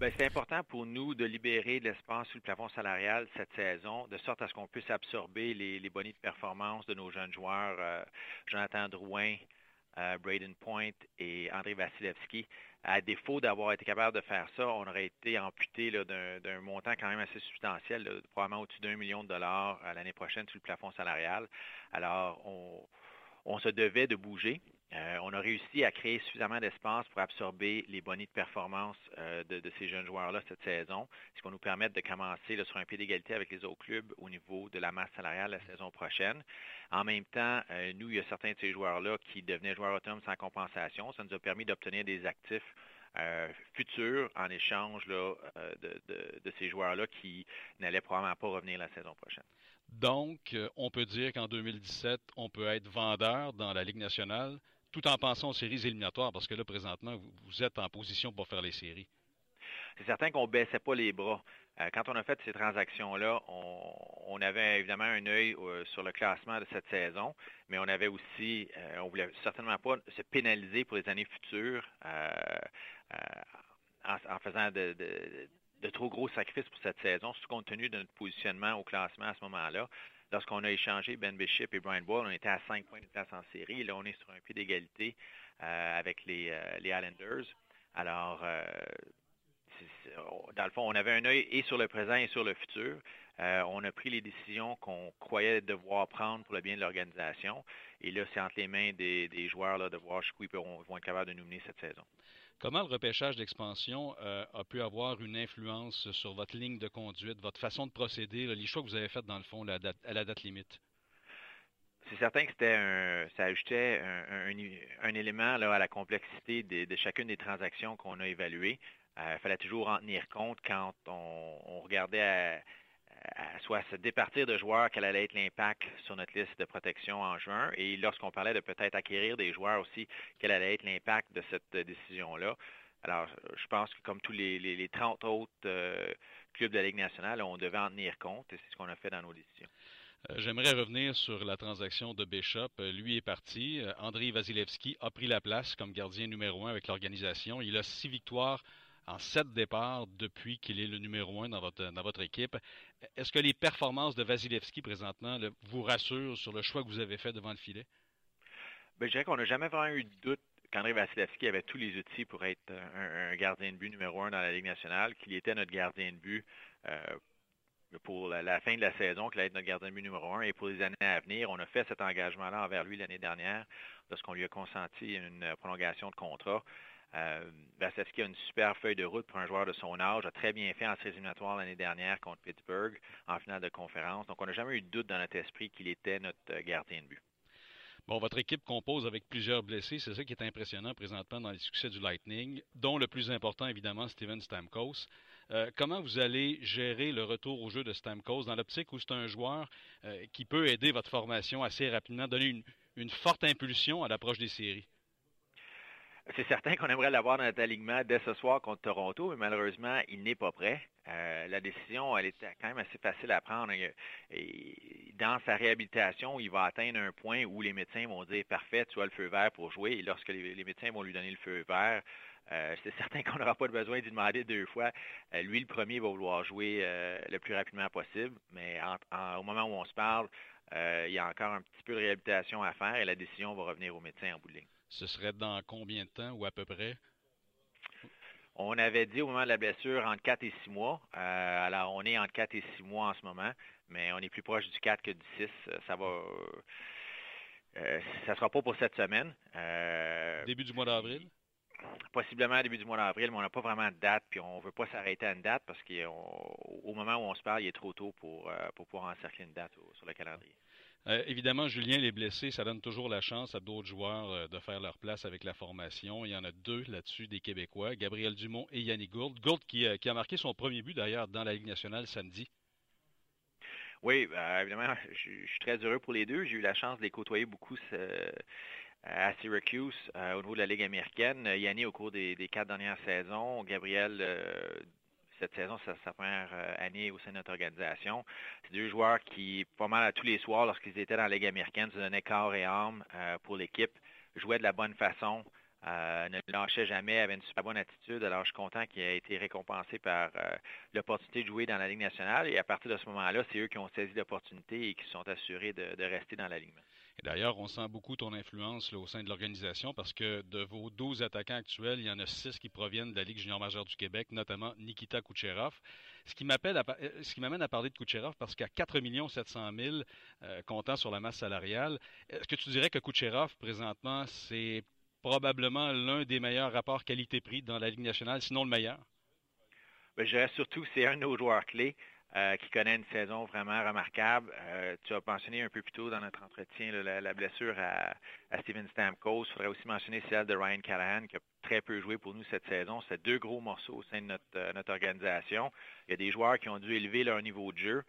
D: Ben, c'est important pour nous de libérer de l'espace sur le plafond salarial cette saison, de sorte à ce qu'on puisse absorber les, les bonnies de performance de nos jeunes joueurs, euh, Jonathan Drouin, euh, Braden Point et André Vasilevski à défaut d'avoir été capable de faire ça, on aurait été amputé d'un montant quand même assez substantiel, probablement au-dessus d'un million de dollars l'année prochaine sur le plafond salarial. Alors, on se devait de bouger. Euh, on a réussi à créer suffisamment d'espace pour absorber les bonnies de performance euh, de, ces jeunes joueurs-là cette saison, ce qui va nous permettre de commencer sur un pied d'égalité avec les autres clubs au niveau de la masse salariale la saison prochaine. En même temps, euh, nous, il y a certains de ces joueurs-là qui devenaient joueurs autonomes sans compensation. Ça nous a permis d'obtenir des actifs futurs en échange de, ces joueurs-là qui n'allaient probablement pas revenir la saison prochaine.
E: Donc, on peut dire qu'en 2017, on peut être vendeur dans la Ligue nationale tout en pensant aux séries éliminatoires, parce que là, présentement, vous, êtes en position pour faire les séries.
D: C'est certain qu'on ne baissait pas les bras. Euh, quand on a fait ces transactions-là, on, avait évidemment un œil euh, sur le classement de cette saison, mais on avait aussi, euh, on voulait certainement pas se pénaliser pour les années futures en, faisant de, trop gros sacrifices pour cette saison, surtout compte tenu de notre positionnement au classement à ce moment-là. Lorsqu'on a échangé Ben Bishop et Brian Boyle, on était à 5 points de place en série. là, on est sur un pied d'égalité euh, avec les, euh, les, Islanders. Alors, euh, dans le fond, on avait un œil et sur le présent et sur le futur. on a pris les décisions qu'on croyait devoir prendre pour le bien de l'organisation. Et là, c'est entre les mains des, joueurs là, de voir jusqu'où ils vont être capables de nous mener cette saison.
E: Comment le repêchage d'expansion euh, a pu avoir une influence sur votre ligne de conduite, votre façon de procéder, les choix que vous avez faits dans le fond à la date limite?
D: C'est certain que c'était un, ça ajoutait un, élément à la complexité de, chacune des transactions qu'on a évaluées. Il euh, fallait toujours en tenir compte quand on, regardait à, soit se départir de joueurs, quel allait être l'impact sur notre liste de protection en juin, et lorsqu'on parlait de peut-être acquérir des joueurs aussi, quel allait être l'impact de cette décision-là. Alors, je pense que comme tous les, 30 autres euh, clubs de la Ligue nationale, on devait en tenir compte, et c'est ce qu'on a fait dans nos décisions.
E: Euh, j'aimerais revenir sur la transaction de Bishop. Euh, lui est parti. André Vasilevski a pris la place comme gardien numéro un avec l'organisation. Il a six victoires en sept départs depuis qu'il est le numéro un dans votre, équipe. Est-ce que les performances de Vasilevski présentement vous rassurent sur le choix que vous avez fait devant le filet?
D: Bien, je dirais qu'on n'a jamais vraiment eu de doute qu'André Vasilevski avait tous les outils pour être un, gardien de but numéro un dans la Ligue nationale, qu'il était notre gardien de but euh, pour la, fin de la saison, qu'il allait être notre gardien de but numéro un. Et pour les années à venir, on a fait cet engagement-là envers lui l'année dernière lorsqu'on lui a consenti une prolongation de contrat. Euh, a une super feuille de route pour un joueur de son âge, a très bien fait en séries éliminatoires l'année dernière contre Pittsburgh en finale de conférence. Donc, on n'a jamais eu de doute dans notre esprit qu'il était notre euh, gardien de but.
E: Bon, votre équipe compose avec plusieurs blessés. C'est ça qui est impressionnant présentement dans les succès du Lightning, dont le plus important, évidemment, Steven Stamkos. Euh, comment vous allez gérer le retour au jeu de Stamkos? Dans l'optique où c'est un joueur euh, qui peut aider votre formation assez rapidement, donner une forte impulsion à l'approche des séries?
D: C'est certain qu'on aimerait l'avoir dans notre alignement dès ce soir contre Toronto, mais malheureusement, il n'est pas prêt. Euh, la décision, elle était quand même assez facile à prendre. Dans sa réhabilitation, il va atteindre un point où les médecins vont dire parfait, tu as le feu vert pour jouer. Et lorsque les, médecins vont lui donner le feu vert, euh, c'est certain qu'on n'aura pas besoin d'y demander deux fois. Euh, lui, le premier, va vouloir jouer le plus rapidement possible. Mais au moment où on se parle, il y a encore un petit peu de réhabilitation à faire et la décision va revenir aux médecins en bout de ligne.
E: Ce serait dans combien de temps ou à peu près?
D: On avait dit au moment de la blessure entre 4 et 6 mois. Euh, alors, on est entre 4 et 6 mois en ce moment, mais on est plus proche du 4 que du 6. Ça va. Euh, ça ne sera pas pour cette semaine.
E: Euh, début du mois d'avril?
D: Possiblement début du mois d'avril, mais on n'a pas vraiment de date, puis on ne veut pas s'arrêter à une date parce qu'au moment où on se parle, il est trop tôt pour, pour pouvoir encercler une date sur le calendrier.
E: Euh, évidemment, Julien, les blessés, ça donne toujours la chance à d'autres joueurs euh, de faire leur place avec la formation. Il y en a deux là-dessus, des Québécois, Gabriel Dumont et Yannick Gould. Gould qui, euh, qui a marqué son premier but d'ailleurs dans la Ligue nationale samedi.
D: Oui, évidemment, je, suis très heureux pour les deux. J'ai eu la chance de les côtoyer beaucoup à Syracuse au niveau de la Ligue américaine. Yannick au cours des, quatre dernières saisons. Gabriel cette saison, c'est sa première euh, année au sein de notre organisation. C'est deux joueurs qui, pas mal tous les soirs, lorsqu'ils étaient dans la Ligue américaine, se donnaient corps et âme euh, pour l'équipe, jouaient de la bonne façon, euh, ne lâchaient jamais, avaient une super bonne attitude. Alors, je suis content qu'il ait été récompensé par l'opportunité de jouer dans la Ligue nationale. Et à partir de ce moment-là, c'est eux qui ont saisi l'opportunité et qui sont assurés de, rester dans l'alignement.
E: D'ailleurs, on sent beaucoup ton influence au sein de l'organisation parce que de vos 12 attaquants actuels, il y en a 6 qui proviennent de la Ligue junior majeure du Québec, notamment Nikita Kucherov. Ce qui m'amène à, parler de Kucherov parce qu'à 4 700 000 euh, comptant sur la masse salariale, est-ce que tu dirais que Kucherov, présentement, c'est probablement l'un des meilleurs rapports qualité-prix dans la Ligue nationale, sinon le meilleur?
D: Ben, je dirais surtout c'est un de. Euh, qui connaît une saison vraiment remarquable. Euh, tu as mentionné un peu plus tôt dans notre entretien la, blessure à, Steven Stamkos. Il faudrait aussi mentionner celle de Ryan Callahan, qui a très peu joué pour nous cette saison. C'est deux gros morceaux au sein de notre, euh, organisation. Il y a des joueurs qui ont dû élever leur niveau de jeu.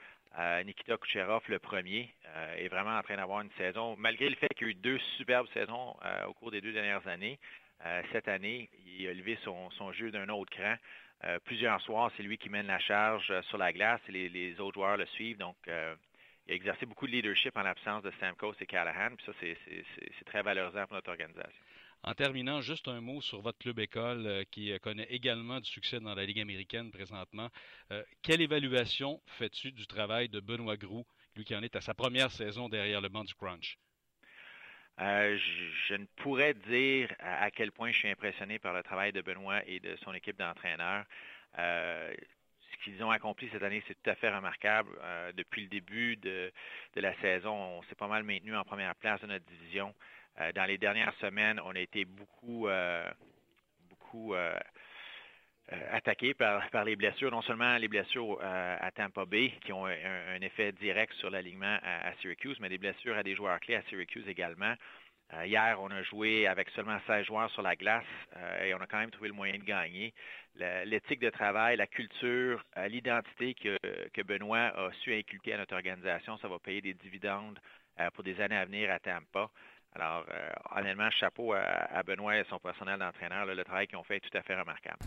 D: Nikita Kucherov, le premier, est vraiment en train d'avoir une saison, malgré le fait qu'il y a eu deux superbes saisons au cours des deux dernières années. cette année, il a élevé son jeu d'un autre cran. Euh, plusieurs soirs, c'est lui qui mène la charge euh, sur la glace et les, autres joueurs le suivent. Donc, euh, il a exercé beaucoup de leadership en l'absence de Stamkos et Callahan. Puis ça, c'est très valorisant pour notre organisation.
E: En terminant, juste un mot sur votre club école qui connaît également du succès dans la Ligue américaine présentement. quelle évaluation fais-tu du travail de Benoît Groux, lui qui en est à sa première saison derrière le banc du Crunch?
D: Euh, je, ne pourrais dire à, quel point je suis impressionné par le travail de Benoît et de son équipe d'entraîneurs. Euh, ce qu'ils ont accompli cette année, c'est tout à fait remarquable. Euh, depuis le début de, la saison, on s'est pas mal maintenu en première place de notre division. dans les dernières semaines, on a été beaucoup, beaucoup attaqué par, les blessures, non seulement les blessures euh, à Tampa Bay, qui ont un, effet direct sur l'alignement à, Syracuse, mais des blessures à des joueurs clés à Syracuse également. Euh, hier, on a joué avec seulement 16 joueurs sur la glace et on a quand même trouvé le moyen de gagner. L'éthique de travail, la culture, l'identité que, que, Benoît a su inculquer à notre organisation, ça va payer des dividendes pour des années à venir à Tampa. Alors, honnêtement, chapeau à, Benoît et son personnel d'entraîneur. Le travail qu'ils ont fait est tout à fait remarquable.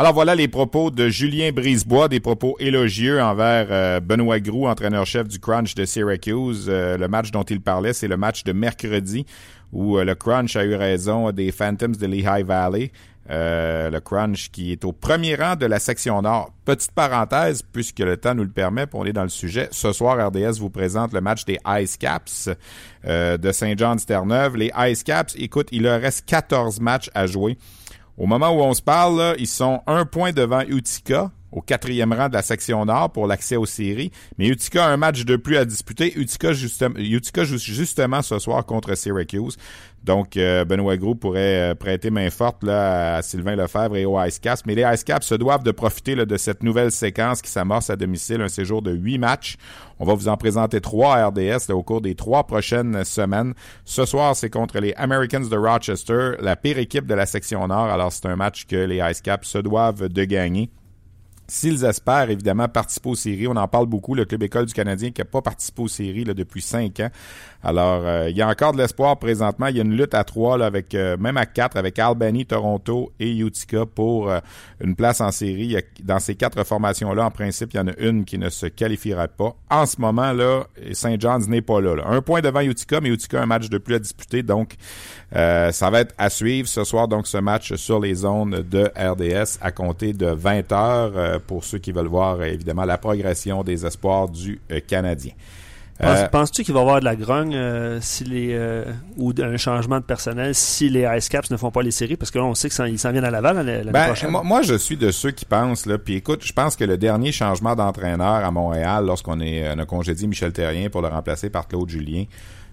A: Alors voilà les propos de Julien Brisebois, des propos élogieux envers euh, Benoît Groux, entraîneur-chef du Crunch de Syracuse. Euh, le match dont il parlait, c'est le match de mercredi où euh, le Crunch a eu raison des Phantoms de Lehigh Valley. le Crunch qui est au premier rang de la section nord. Petite parenthèse, puisque le temps nous le permet, pour aller dans le sujet. Ce soir, RDS vous présente le match des Ice Caps de Saint-Jean-de-Terre-Neuve. Les Ice Caps, écoute, il leur reste 14 matchs à jouer. Au moment où on se parle, ils sont un point devant Utica, au quatrième rang de la section nord pour l'accès aux séries. Mais Utica a un match de plus à disputer. Utica, justement, Utica joue justement ce soir contre Syracuse. Donc, euh, Benoît Gros pourrait euh, prêter main forte là, à Sylvain Lefebvre et aux Ice Caps. Mais les Ice Caps se doivent de profiter de cette nouvelle séquence qui s'amorce à domicile, un séjour de huit matchs. On va vous en présenter trois à RDS au cours des trois prochaines semaines. Ce soir, c'est contre les Americans de Rochester, la pire équipe de la section nord. Alors, c'est un match que les Ice Caps se doivent de gagner. S'ils espèrent évidemment participer aux séries, on en parle beaucoup, le club école du Canadien qui n'a pas participé aux séries depuis cinq ans. Alors, euh, il y a encore de l'espoir présentement. Il y a une lutte à trois, là, euh, même à quatre, avec Albany, Toronto et Utica pour euh, une place en série. dans ces quatre formations-là, en principe, il y en a une qui ne se qualifiera pas. En ce moment, là, Saint John's n'est pas là, Un point devant Utica, mais Utica a un match de plus à disputer. Donc, ça va être à suivre ce soir, donc ce match sur les zones de RDS à compter de 20 heures pour ceux qui veulent voir, évidemment, la progression des espoirs du Canadien.
B: Euh, penses-tu qu'il va y avoir de la grogne euh, si les euh, ou un changement de personnel si les Ice Caps ne font pas les séries? Parce que là on sait qu'ils s'en viennent à Laval l'année
A: ben,
B: prochaine.
A: Moi, je suis de ceux qui pensent là puis écoute, je pense que le dernier changement d'entraîneur à Montréal lorsqu'on est on a congédié Michel Terrien pour le remplacer par Claude Julien,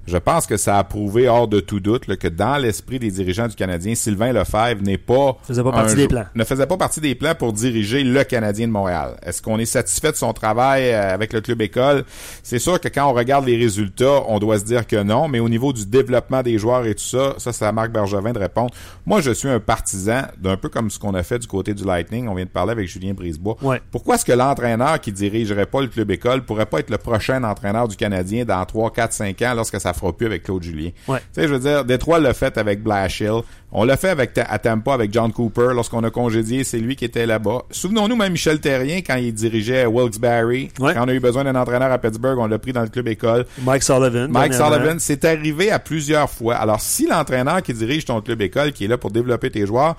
A: je pense que ça a prouvé hors de tout doute que dans l'esprit des dirigeants du Canadien, Sylvain Lefebvre n'est pas,
B: faisait pas partie des plans.
A: ne faisait pas partie des plans pour diriger le Canadien de Montréal. Est-ce qu'on est satisfait de son travail euh, avec le club école? C'est sûr que quand on regarde les résultats, on doit se dire que non, mais au niveau du développement des joueurs et tout ça, ça c'est à Marc Bergevin de répondre. Moi, je suis un partisan d'un peu comme ce qu'on a fait du côté du Lightning. On vient de parler avec Julien Brisebois.
B: Ouais.
A: Pourquoi est-ce que l'entraîneur qui dirigerait pas le club école pourrait pas être le prochain entraîneur du Canadien dans 3, 4, 5 ans lorsque ça fera plus avec Claude Julien
B: Ouais.
A: Tu sais, je veux dire, Détroit l'a fait avec Blashill. On l'a fait avec à Tampa avec John Cooper lorsqu'on a congédié, c'est lui qui était là-bas. Souvenons-nous même Michel Terrien quand il dirigeait Wilkes-Barre. Quand on a eu besoin d'un entraîneur à Pittsburgh, on l'a pris dans le club école.
B: Mike Sullivan.
A: Mike Sullivan, c'est arrivé à plusieurs fois. Alors si l'entraîneur qui dirige ton club école, qui est là pour développer tes joueurs,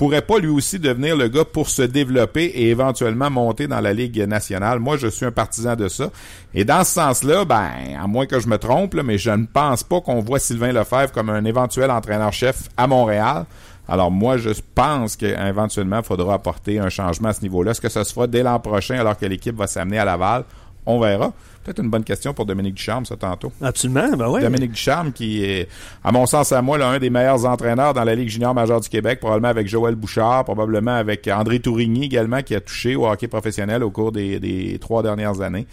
A: pourrait pas lui aussi devenir le gars pour se développer et éventuellement monter dans la Ligue nationale? Moi, je suis un partisan de ça. Et dans ce sens-là, ben, à moins que je me trompe, mais je ne pense pas qu'on voit Sylvain Lefebvre comme un éventuel entraîneur-chef à Montréal. Alors moi, je pense qu'éventuellement, il faudra apporter un changement à ce niveau-là. Est-ce que ça se fera dès l'an prochain alors que l'équipe va s'amener à Laval? On verra. Peut-être une bonne question pour Dominique Ducharme, ça, tantôt.
B: Absolument, ben oui.
A: Dominique Ducharme, qui est, à mon sens, à moi, l'un des meilleurs entraîneurs dans la Ligue junior majeure du Québec, probablement avec Joël Bouchard, probablement avec André Tourigny également, qui a touché au hockey professionnel au cours des, trois dernières années.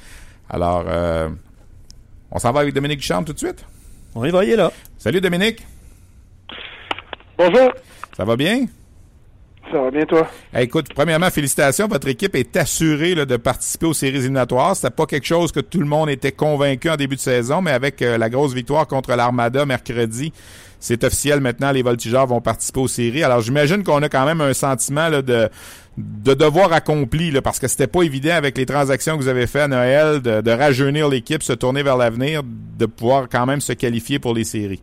A: Alors, euh, on s'en va avec Dominique Ducharme tout de suite?
B: On y va, est là.
A: Salut Dominique.
F: Bonjour.
A: Ça va bien?
F: Ça va bien, toi?
A: écoute, premièrement, félicitations. Votre équipe est assurée de participer aux séries éliminatoires. C'était pas quelque chose que tout le monde était convaincu en début de saison, mais avec euh, la grosse victoire contre l'Armada mercredi, c'est officiel maintenant. Les Voltigeurs vont participer aux séries. Alors, j'imagine qu'on a quand même un sentiment de, de devoir accompli, parce que c'était pas évident avec les transactions que vous avez faites à Noël, de rajeunir l'équipe, se tourner vers l'avenir, de pouvoir quand même se qualifier pour les séries.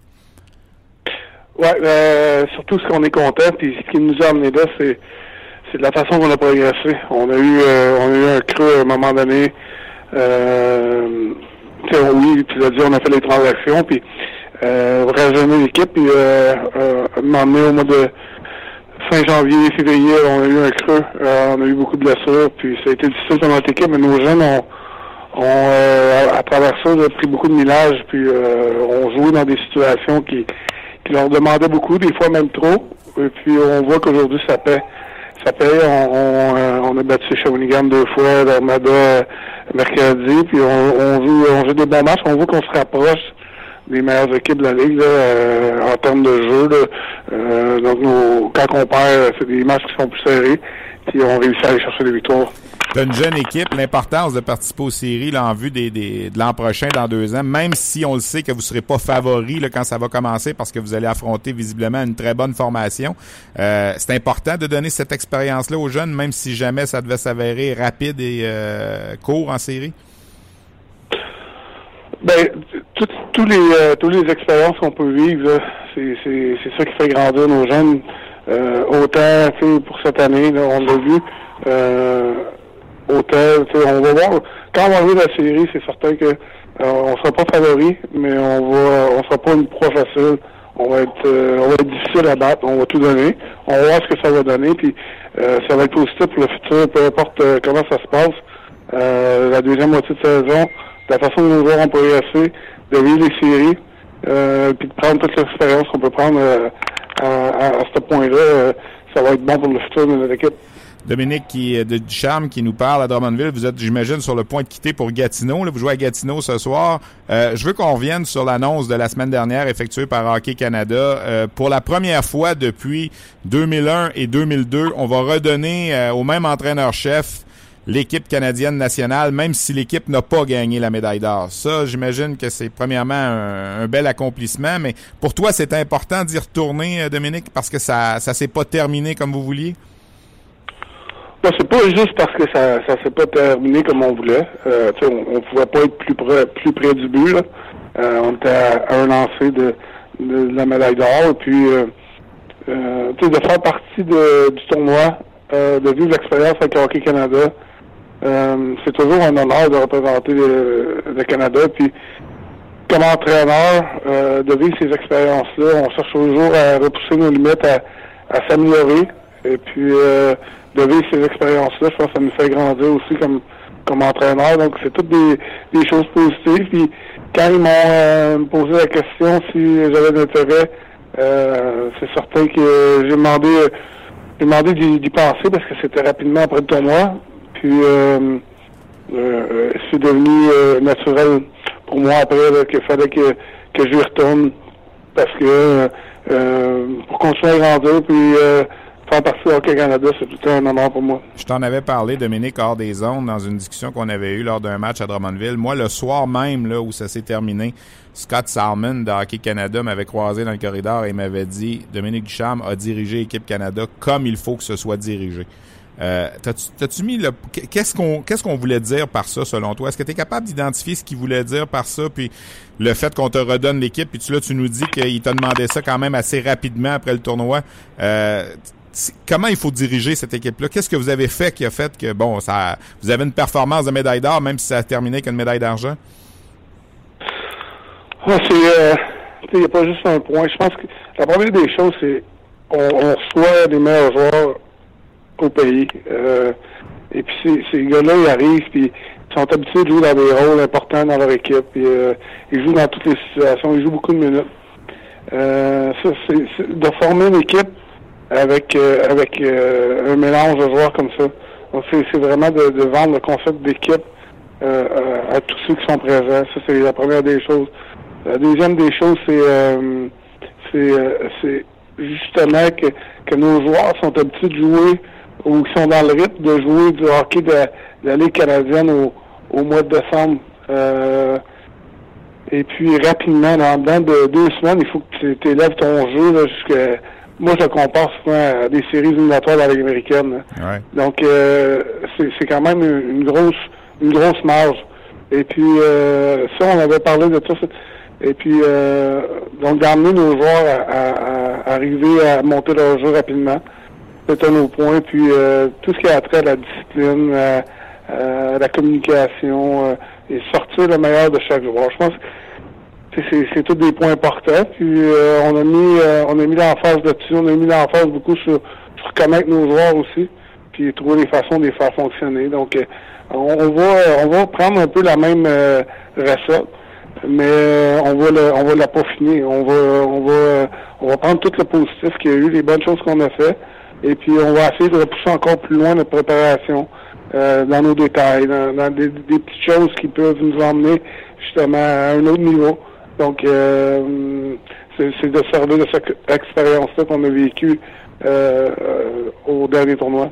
F: Ouais, euh, surtout ce qu'on est content, puis ce qui nous a amené là, c'est c'est la façon qu'on a progressé. On a eu euh, on a eu un creux à un moment donné. Euh, oui, tu l'as dit, on a fait les transactions, puis euh, rajeunir l'équipe, puis euh, euh, au mois de fin janvier, février, on a eu un creux, euh, on a eu beaucoup de blessures, puis ça a été difficile pour notre équipe, mais nos jeunes ont, ont à travers ça, pris beaucoup de millage, puis ont joué dans des situations qui qui leur demandait beaucoup, des fois même trop. Et puis on voit qu'aujourd'hui ça paie. Ça paie. On, on, euh, on a battu Shawinigan deux fois, l'Armada euh, mercredi, puis on, on, joue, on joue des bons matchs. On voit qu'on se rapproche des meilleures équipes de la Ligue là, euh, en termes de jeu. Là. donc nos, quand on perd, c'est des matchs qui sont plus serrés, puis on réussit à aller chercher des victoires.
A: T'as une jeune équipe, l'importance de participer aux séries là, en vue des, des de l'an prochain, dans deux ans, même si on le sait que vous ne serez pas favori là, quand ça va commencer parce que vous allez affronter visiblement une très bonne formation. Euh, c'est important de donner cette expérience-là aux jeunes, même si jamais ça devait s'avérer rapide et euh, court en série?
F: Ben, tous les euh, toutes les expériences qu'on peut vivre, c'est ça qui fait grandir nos jeunes. Euh, autant pour cette année, là, on l'a vu. Euh, hôtel. On va voir. Quand on va arriver la série, c'est certain que euh, on sera pas favori, mais on va on sera pas une proie facile. On va être on va être difficile à battre, on va tout donner. On va voir ce que ça va donner, puis euh, ça va être positif pour le futur, peu importe comment ça se passe. la deuxième moitié de saison, la façon dont nous aurons progressé, de vivre les séries, puis de prendre toute l'expérience qu'on peut prendre à, à, à, ce point-là, ça va être bon pour le futur de notre équipe.
A: Dominique qui de Ducharme qui nous parle à Drummondville. Vous êtes, j'imagine, sur le point de quitter pour Gatineau. Là, vous jouez à Gatineau ce soir. Euh, je veux qu'on revienne sur l'annonce de la semaine dernière effectuée par Hockey Canada. Euh, pour la première fois depuis 2001 et 2002, on va redonner euh, au même entraîneur-chef l'équipe canadienne nationale, même si l'équipe n'a pas gagné la médaille d'or. Ça, j'imagine que c'est premièrement un, bel accomplissement, mais pour toi, c'est important d'y retourner, Dominique, parce que ça ça s'est pas terminé comme vous vouliez?
F: c'est pas juste parce que ça ça s'est pas terminé comme on voulait. Euh, on, on pouvait pas être plus près plus près du but. Là. Euh, on était à, un lancer de, de, la médaille d'or. Et puis euh, euh de faire partie de, du tournoi, euh, de vivre l'expérience avec Hockey Canada. Euh, c'est toujours un honneur de représenter le, le Canada. Puis comme entraîneur, de vivre ces expériences-là, on cherche toujours à repousser nos limites, à, à s'améliorer. Et puis de vivre ces expériences-là, je pense que ça nous fait grandir aussi comme comme entraîneur. Donc, c'est toutes des, des choses positives. Puis, quand ils m'ont euh, posé la question si j'avais d'intérêt, euh, c'est certain que j'ai demandé j'ai demandé d'y penser parce que c'était rapidement après le tournoi. Puis, euh, euh, c'est devenu euh, naturel pour moi après qu'il fallait que, que je retourne parce que pour continuer à grandir, puis faire partie Hockey Canada, c'est tout un honneur pour moi.
A: Je t'en avais parlé, Dominique, hors des zones, dans une discussion qu'on avait eue lors d'un match à Drummondville. Moi, le soir même là où ça s'est terminé, Scott Salmon de Hockey Canada m'avait croisé dans le corridor et m'avait dit Dominique Ducharme a dirigé l'équipe Canada comme il faut que ce soit dirigé. Euh, T'as-tu mis le qu'est-ce qu'on qu'est-ce qu'on voulait dire par ça selon toi? Est-ce que tu es capable d'identifier ce qu'il voulait dire par ça puis le fait qu'on te redonne l'équipe puis tu là tu nous dis qu'il t'a demandé ça quand même assez rapidement après le tournoi. Euh, comment il faut diriger cette équipe-là? Qu'est-ce que vous avez fait qui a fait que, bon, ça, vous avez une performance de médaille d'or, même si ça a terminé qu'une médaille d'argent?
F: Ah, c'est, euh, il n'y a pas juste un point. Je pense que la première des choses, c'est on, on reçoit les meilleurs joueurs au pays. Euh, et puis ces, gars-là, ils arrivent, puis ils sont habitués de jouer dans des rôles importants dans leur équipe. Puis, euh, ils jouent dans toutes les situations, ils jouent beaucoup de minutes. Euh, ça, c'est, de former une équipe avec avec un mélange de joueurs comme ça. C'est, vraiment de, vendre le concept d'équipe à, tous ceux qui sont présents. Ça, c'est la première des choses. La deuxième des choses, c'est c'est, c'est justement que, que nos joueurs sont habitués de jouer ou qui sont dans le rythme de jouer du hockey de, de la Ligue canadienne au, au mois de décembre. Euh, et puis rapidement, dans de deux semaines, il faut que tu élèves ton jeu là, jusqu'à. Moi, je compare souvent à des séries éliminatoires dans la Ligue américaine.
A: Ouais.
F: Donc euh, c'est quand même une, une, grosse une grosse marge. Et puis euh, ça, on avait parlé de ça. Et puis euh, donc d'amener nos joueurs à, à, à, arriver à monter leur jeu rapidement. Un autre point. Puis euh, tout ce qui a trait à la discipline, à, la communication euh, et sortir le meilleur de chaque joueur. Je pense que c'est tous des points importants. Puis euh, on a mis on a mis l'emphase là-dessus, on a mis l'emphase beaucoup sur, sur connaître nos joueurs aussi, puis trouver des façons de les faire fonctionner. Donc on, on, va on va prendre un peu la même euh, recette, mais on va le, on va la peaufiner. On va on va on va prendre tout le positif qu'il y a eu, les bonnes choses qu'on a fait, et puis on va essayer de repousser encore plus loin notre préparation. Euh, dans nos détails, dans, des, petites choses qui peuvent nous emmener justement à un autre niveau. Donc, euh, c'est de servir de cette expérience-là qu'on a vécue euh, au dernier tournoi.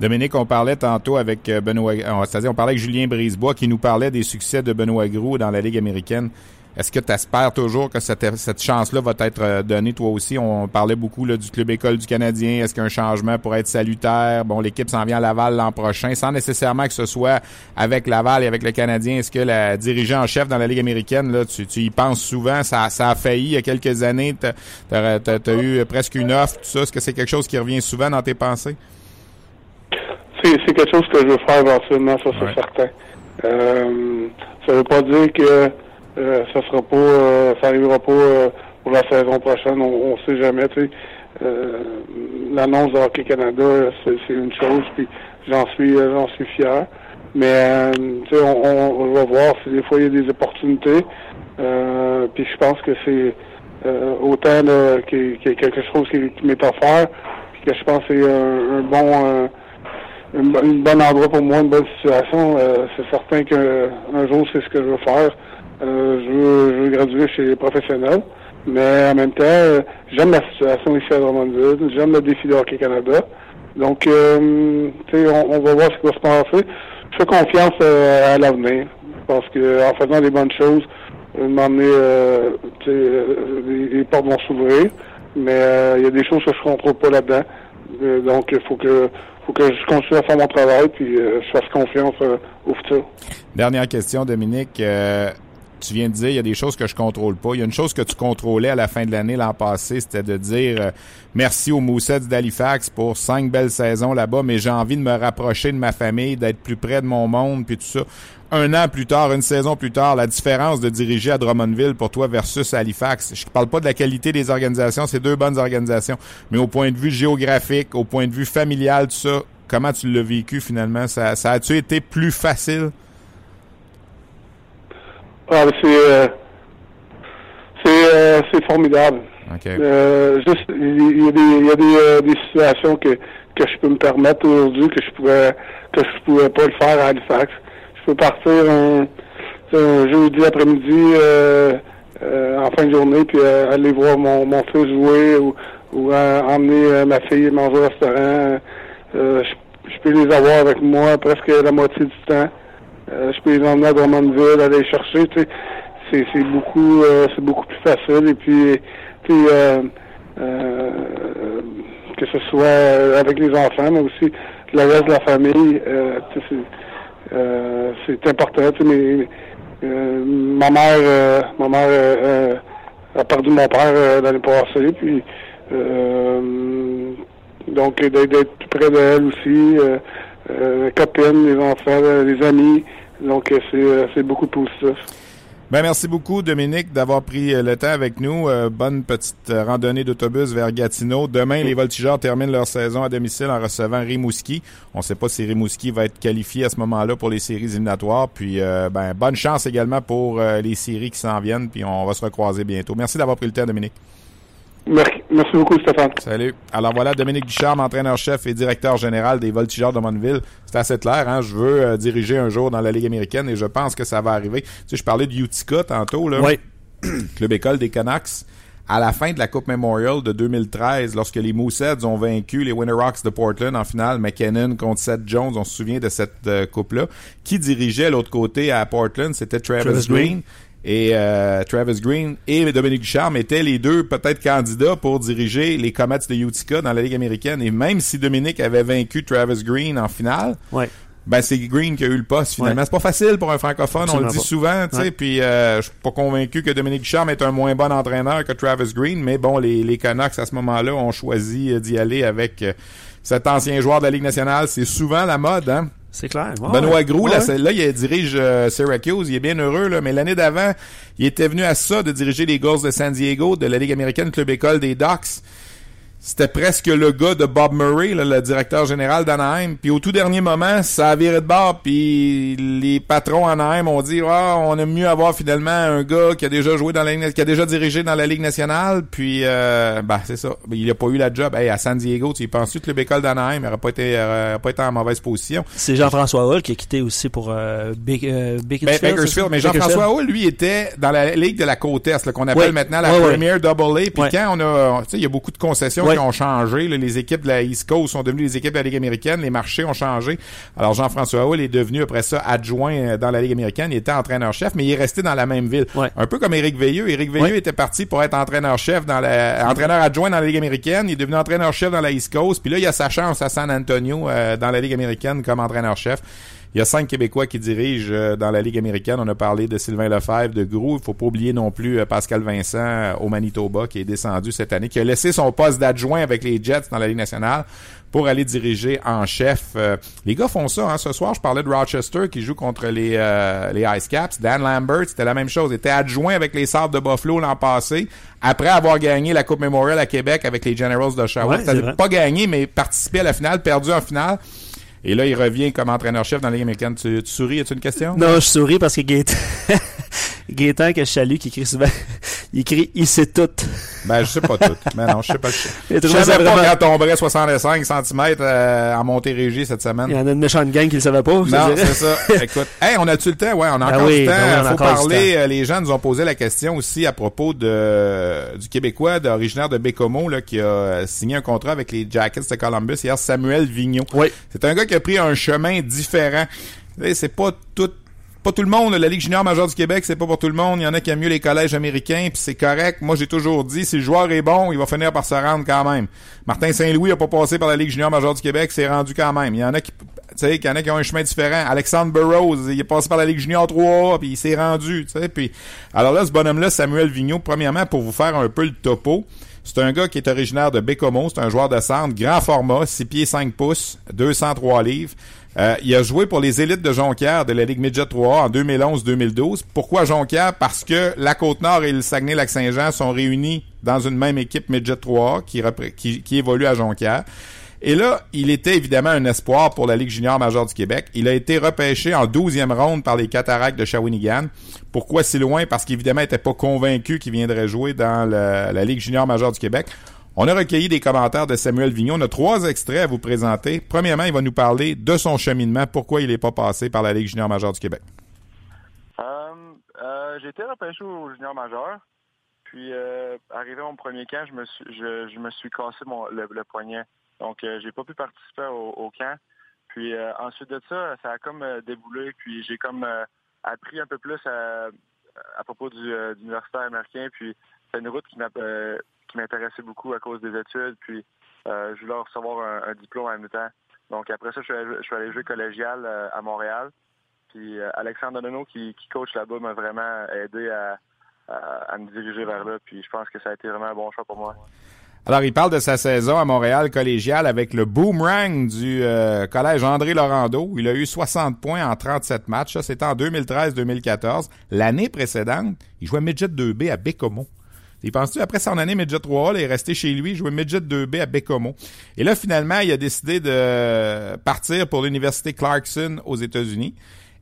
A: Dominique, on parlait tantôt avec Benoît, c'est-à-dire on parlait avec Julien Brisebois qui nous parlait des succès de Benoît Groux dans la Ligue américaine. Est-ce que tu espères toujours que cette, cette chance-là va être donnée? Toi aussi? On parlait beaucoup là, du club école du Canadien. Est-ce qu'un changement pourrait être salutaire? Bon, l'équipe s'en vient à Laval l'an prochain, sans nécessairement que ce soit avec Laval et avec le Canadien. Est-ce que la dirigeant en chef dans la Ligue américaine, là, tu, tu y penses souvent? Ça, ça a failli il y a quelques années. Tu as, eu presque une offre, tout ça. Est-ce que c'est quelque chose qui revient souvent dans tes pensées?
F: C'est quelque chose que je veux faire éventuellement, ça c'est ouais. certain. Euh, ça veut pas dire que euh, ça sera pas, euh, ça arrivera pas euh, pour la saison prochaine. On, on sait jamais. Tu sais, l'annonce de Hockey Canada, c'est une chose, puis j'en suis, j'en suis fier. Mais tu sais, on, on, va voir si des fois il y a des opportunités. puis je pense que c'est autant qu'il y, a quelque chose qui, m'est offert, puis que je pense que c'est un, un, bon un, bonne endroit pour moi, une bonne situation. c'est certain qu'un jour c'est ce que je veux faire. Euh, je, veux, graduer chez les professionnels. Mais en même temps, euh, j'aime la situation ici à Drummondville. J'aime le défi de Hockey Canada. Donc, euh, on, on, va voir ce qui va se passer. Je fais confiance euh, à l'avenir. Parce que en faisant des bonnes choses, m'emmener, euh, sais, les, les, portes vont s'ouvrir. Mais il y a des choses que je contrôle pas là-dedans. donc, il faut que faut que je continue à faire mon travail puis je fasse confiance au futur.
A: Dernière question, Dominique tu viens de dire, il y a des choses que je contrôle pas. Il y a une chose que tu contrôlais à la fin de l'année l'an passé, c'était de dire euh, merci aux Moussets d'Halifax pour cinq belles saisons là-bas, mais j'ai envie de me rapprocher de ma famille, d'être plus près de mon monde, puis tout ça. Un an plus tard, une saison plus tard, la différence de diriger à Drummondville pour toi versus Halifax. Je parle pas de la qualité des organisations, c'est deux bonnes organisations, mais au point de vue géographique, au point de vue familial, tout ça, comment tu l'as vécu finalement? Ça, ça a-tu été plus facile?
F: Ah, c'est euh, c'est euh, c'est formidable.
A: Okay.
F: Euh, juste, il y a des, il y a des, euh, des situations que que je peux me permettre aujourd'hui que je pourrais que je pouvais pas le faire à Halifax. Je peux partir un, un jeudi après-midi euh, en fin de journée puis aller voir mon, mon fils jouer ou, ou emmener ma fille manger au restaurant. je, je peux les avoir avec moi presque la moitié du temps. Euh, je peux les emmener à Drummondville, aller les chercher, tu sais. C'est, c'est beaucoup euh, c'est beaucoup plus facile. Et puis, tu sais, euh, euh, que ce soit avec les enfants, mais aussi le reste de la famille, sais, c'est, c'est important. Tu sais, mais, ma mère, ma mère a perdu mon père l'année passée, puis Donc, d'être plus près d'elle aussi, euh, copines, les enfants, les amis. Donc, c'est beaucoup positif.
A: Ben, merci beaucoup, Dominique, d'avoir pris euh, le temps avec nous. Euh, bonne petite euh, randonnée d'autobus vers Gatineau. Demain, les voltigeurs terminent leur saison à domicile en recevant Rimouski. On ne sait pas si Rimouski va être qualifié à ce moment-là pour les séries éliminatoires. Puis, ben, bonne chance également pour les séries qui s'en viennent. Puis, on va se recroiser bientôt. Merci d'avoir pris le temps, Dominique.
F: Merci, beaucoup, Stéphane.
A: Salut. Alors voilà, Dominique Ducharme, entraîneur-chef et directeur général des Voltigeurs de Monville. C'est assez clair, hein? Je veux euh, diriger un jour dans la Ligue américaine et je pense que ça va arriver. Tu sais, je parlais de Utica tantôt, là.
B: Oui.
A: Club école des Canucks. À la fin de la Coupe Memorial de 2013, lorsque les Mooseheads ont vaincu les Winter Rocks de Portland en finale, McKinnon contre Seth Jones, on se souvient de cette euh, coupe-là. Qui dirigeait l'autre côté à Portland? C'était Travis, Green. Et euh, Travis Green et Dominique Ducharme étaient les deux peut-être candidats pour diriger les Comets de Utica dans la Ligue américaine. Et même si Dominique avait vaincu Travis Green en finale,
B: ouais.
A: ben c'est Green qui a eu le poste finalement. C'est pas facile pour un francophone, on le dit souvent, tu sais. Puis euh, je suis pas convaincu que Dominique Ducharme est un moins bon entraîneur que Travis Green, mais bon, les, les Canucks à ce moment-là ont choisi euh, d'y aller avec cet ancien joueur de la Ligue nationale. C'est souvent la mode, hein.
B: C'est clair.
A: Benoît Grou, là, il dirige euh, Syracuse, il est bien heureux, là, mais l'année d'avant, il était venu à ça de diriger les Gulls de San Diego, de la Ligue américaine, club école des Ducks c'était presque le gars de Bob Murray, le directeur général d'Anaheim. Puis au tout dernier moment, ça a viré de bord. Puis les patrons Anaheim ont dit ah, on aime mieux avoir finalement un gars qui a déjà joué dans la Ligue, qui a déjà dirigé dans la Ligue nationale. Puis euh, bah c'est ça. Il a pas eu la job. Hey, à San Diego, tu penses que le bécole d'Anaheim n'aurait pas été pas été en mauvaise position.
B: C'est Jean-François Hull qui a quitté aussi pour euh, euh
A: Bakersfield. Mais Jean-François Hull, lui, était dans la Ligue de la côte est, qu'on appelle maintenant la Premier Double A. Puis quand on a, tu sais, il y a beaucoup de concessions ont changé. les équipes de la East Coast sont devenues les équipes de la Ligue américaine. Les marchés ont changé. Alors, Jean-François Hull est devenu, après ça, adjoint euh, dans la Ligue américaine. Il était entraîneur-chef, mais il est resté dans la même ville. Un peu comme Éric Veilleux. Éric Veilleux était parti pour être entraîneur-chef dans la, entraîneur adjoint dans la Ligue américaine. Il est devenu entraîneur-chef dans la East Coast. Puis là, il a sa chance à San Antonio, euh, dans la Ligue américaine, comme entraîneur-chef. Il y a cinq Québécois qui dirigent euh, dans la Ligue américaine. On a parlé de Sylvain Lefebvre, de Grou. Il faut pas oublier non plus euh, Pascal Vincent euh, au Manitoba qui est descendu cette année, qui a laissé son poste d'adjoint avec les Jets dans la Ligue nationale pour aller diriger en chef. les gars font ça. Hein. Ce soir, je parlais de Rochester qui joue contre les, les Ice Caps. Dan Lambert, c'était la même chose. Il était adjoint avec les Sabres de Buffalo l'an passé, après avoir gagné la Coupe Memorial à Québec avec les Generals d'Oshawa. Ouais, pas gagné, mais participé à la finale, perdu en finale. Et là, il revient comme entraîneur-chef dans la Ligue américaine. Tu, souris? As-tu une question?
B: Non, je souris parce que Gaëtan, Gaëtan que je salue, qui écrit souvent, il écrit « Il sait tout ».
A: Ben, je sais pas tout. Mais non, je sais pas. Je, je savais pas vraiment... quand tomberait 65 cm euh, en Montérégie cette semaine.
B: Il y en a une méchante gang qui le savait pas.
A: Non, c'est ça. Écoute, hey, on a-tu le temps? Ouais, on a ben encore le temps. Il ben faut parler. Euh, les gens nous ont posé la question aussi à propos de du Québécois originaire de Bécomo là, qui a euh, signé un contrat avec les Jackets de Columbus hier, Samuel Vigneault.
B: Oui.
A: C'est un gars qui a pris un chemin différent. C'est pas tout pas tout le monde. La Ligue junior majeure du Québec, c'est pas pour tout le monde. Il y en a qui aiment mieux les collèges américains, puis c'est correct. Moi, j'ai toujours dit, si le joueur est bon, il va finir par se rendre quand même. Martin Saint-Louis a pas passé par la Ligue junior majeure du Québec, c'est rendu quand même. Il y en a qui, tu sais, y en a qui ont un chemin différent. Alexandre Burroughs, il est passé par la Ligue junior 3 puis il s'est rendu, tu sais. Puis, alors là, ce bonhomme-là, Samuel Vigneault, premièrement, pour vous faire un peu le topo, c'est un gars qui est originaire de Bécomo, c'est un joueur de centre, grand format, 6 pieds 5 pouces, 203 livres. Euh, il a joué pour les élites de Jonquière de la Ligue Midget 3 en 2011-2012. Pourquoi Jonquière? Parce que la Côte-Nord et le Saguenay-Lac-Saint-Jean sont réunis dans une même équipe Midget 3 qui, qui, évolue à Jonquière. Et là, il était évidemment un espoir pour la Ligue junior majeure du Québec. Il a été repêché en 12e ronde par les Cataractes de Shawinigan. Pourquoi si loin? Parce qu'évidemment, il n'était pas convaincu qu'il viendrait jouer dans la Ligue junior majeure du Québec. On a recueilli des commentaires de Samuel Vignon. On a trois extraits à vous présenter. Premièrement, il va nous parler de son cheminement, pourquoi il n'est pas passé par la Ligue junior majeure du Québec?
G: Euh, euh, j'ai été repêché au junior majeur. Puis, euh, arrivé à mon premier camp, je me suis, je, me suis cassé mon, le, poignet. Donc, euh, j'ai pas pu participer au, camp. Puis, ensuite de ça, ça a comme déboulé. Puis, j'ai comme appris un peu plus à, propos du, de l'universitaire américain. Puis, c'est une route qui m'a qui m'intéressait beaucoup à cause des études. Puis euh, je voulais recevoir un, diplôme en même temps. Donc après ça, je suis allé, jouer collégial euh, à Montréal. Puis euh, Alexandre Donono, qui, coach là-bas, m'a vraiment aidé à, me diriger vers là. Puis je pense que ça a été vraiment un bon choix pour moi.
A: Alors, il parle de sa saison à Montréal collégial avec le boomerang du collège André Laurando. Il a eu 60 points en 37 matchs. Ça, c'était en 2013-2014. L'année précédente, il jouait midget 2B à Bécomo. Il pense-tu, après son année midget 3 il est resté chez lui, jouait midget 2B à Bécomo. Et là, finalement, il a décidé de partir pour l'université Clarkson aux États-Unis.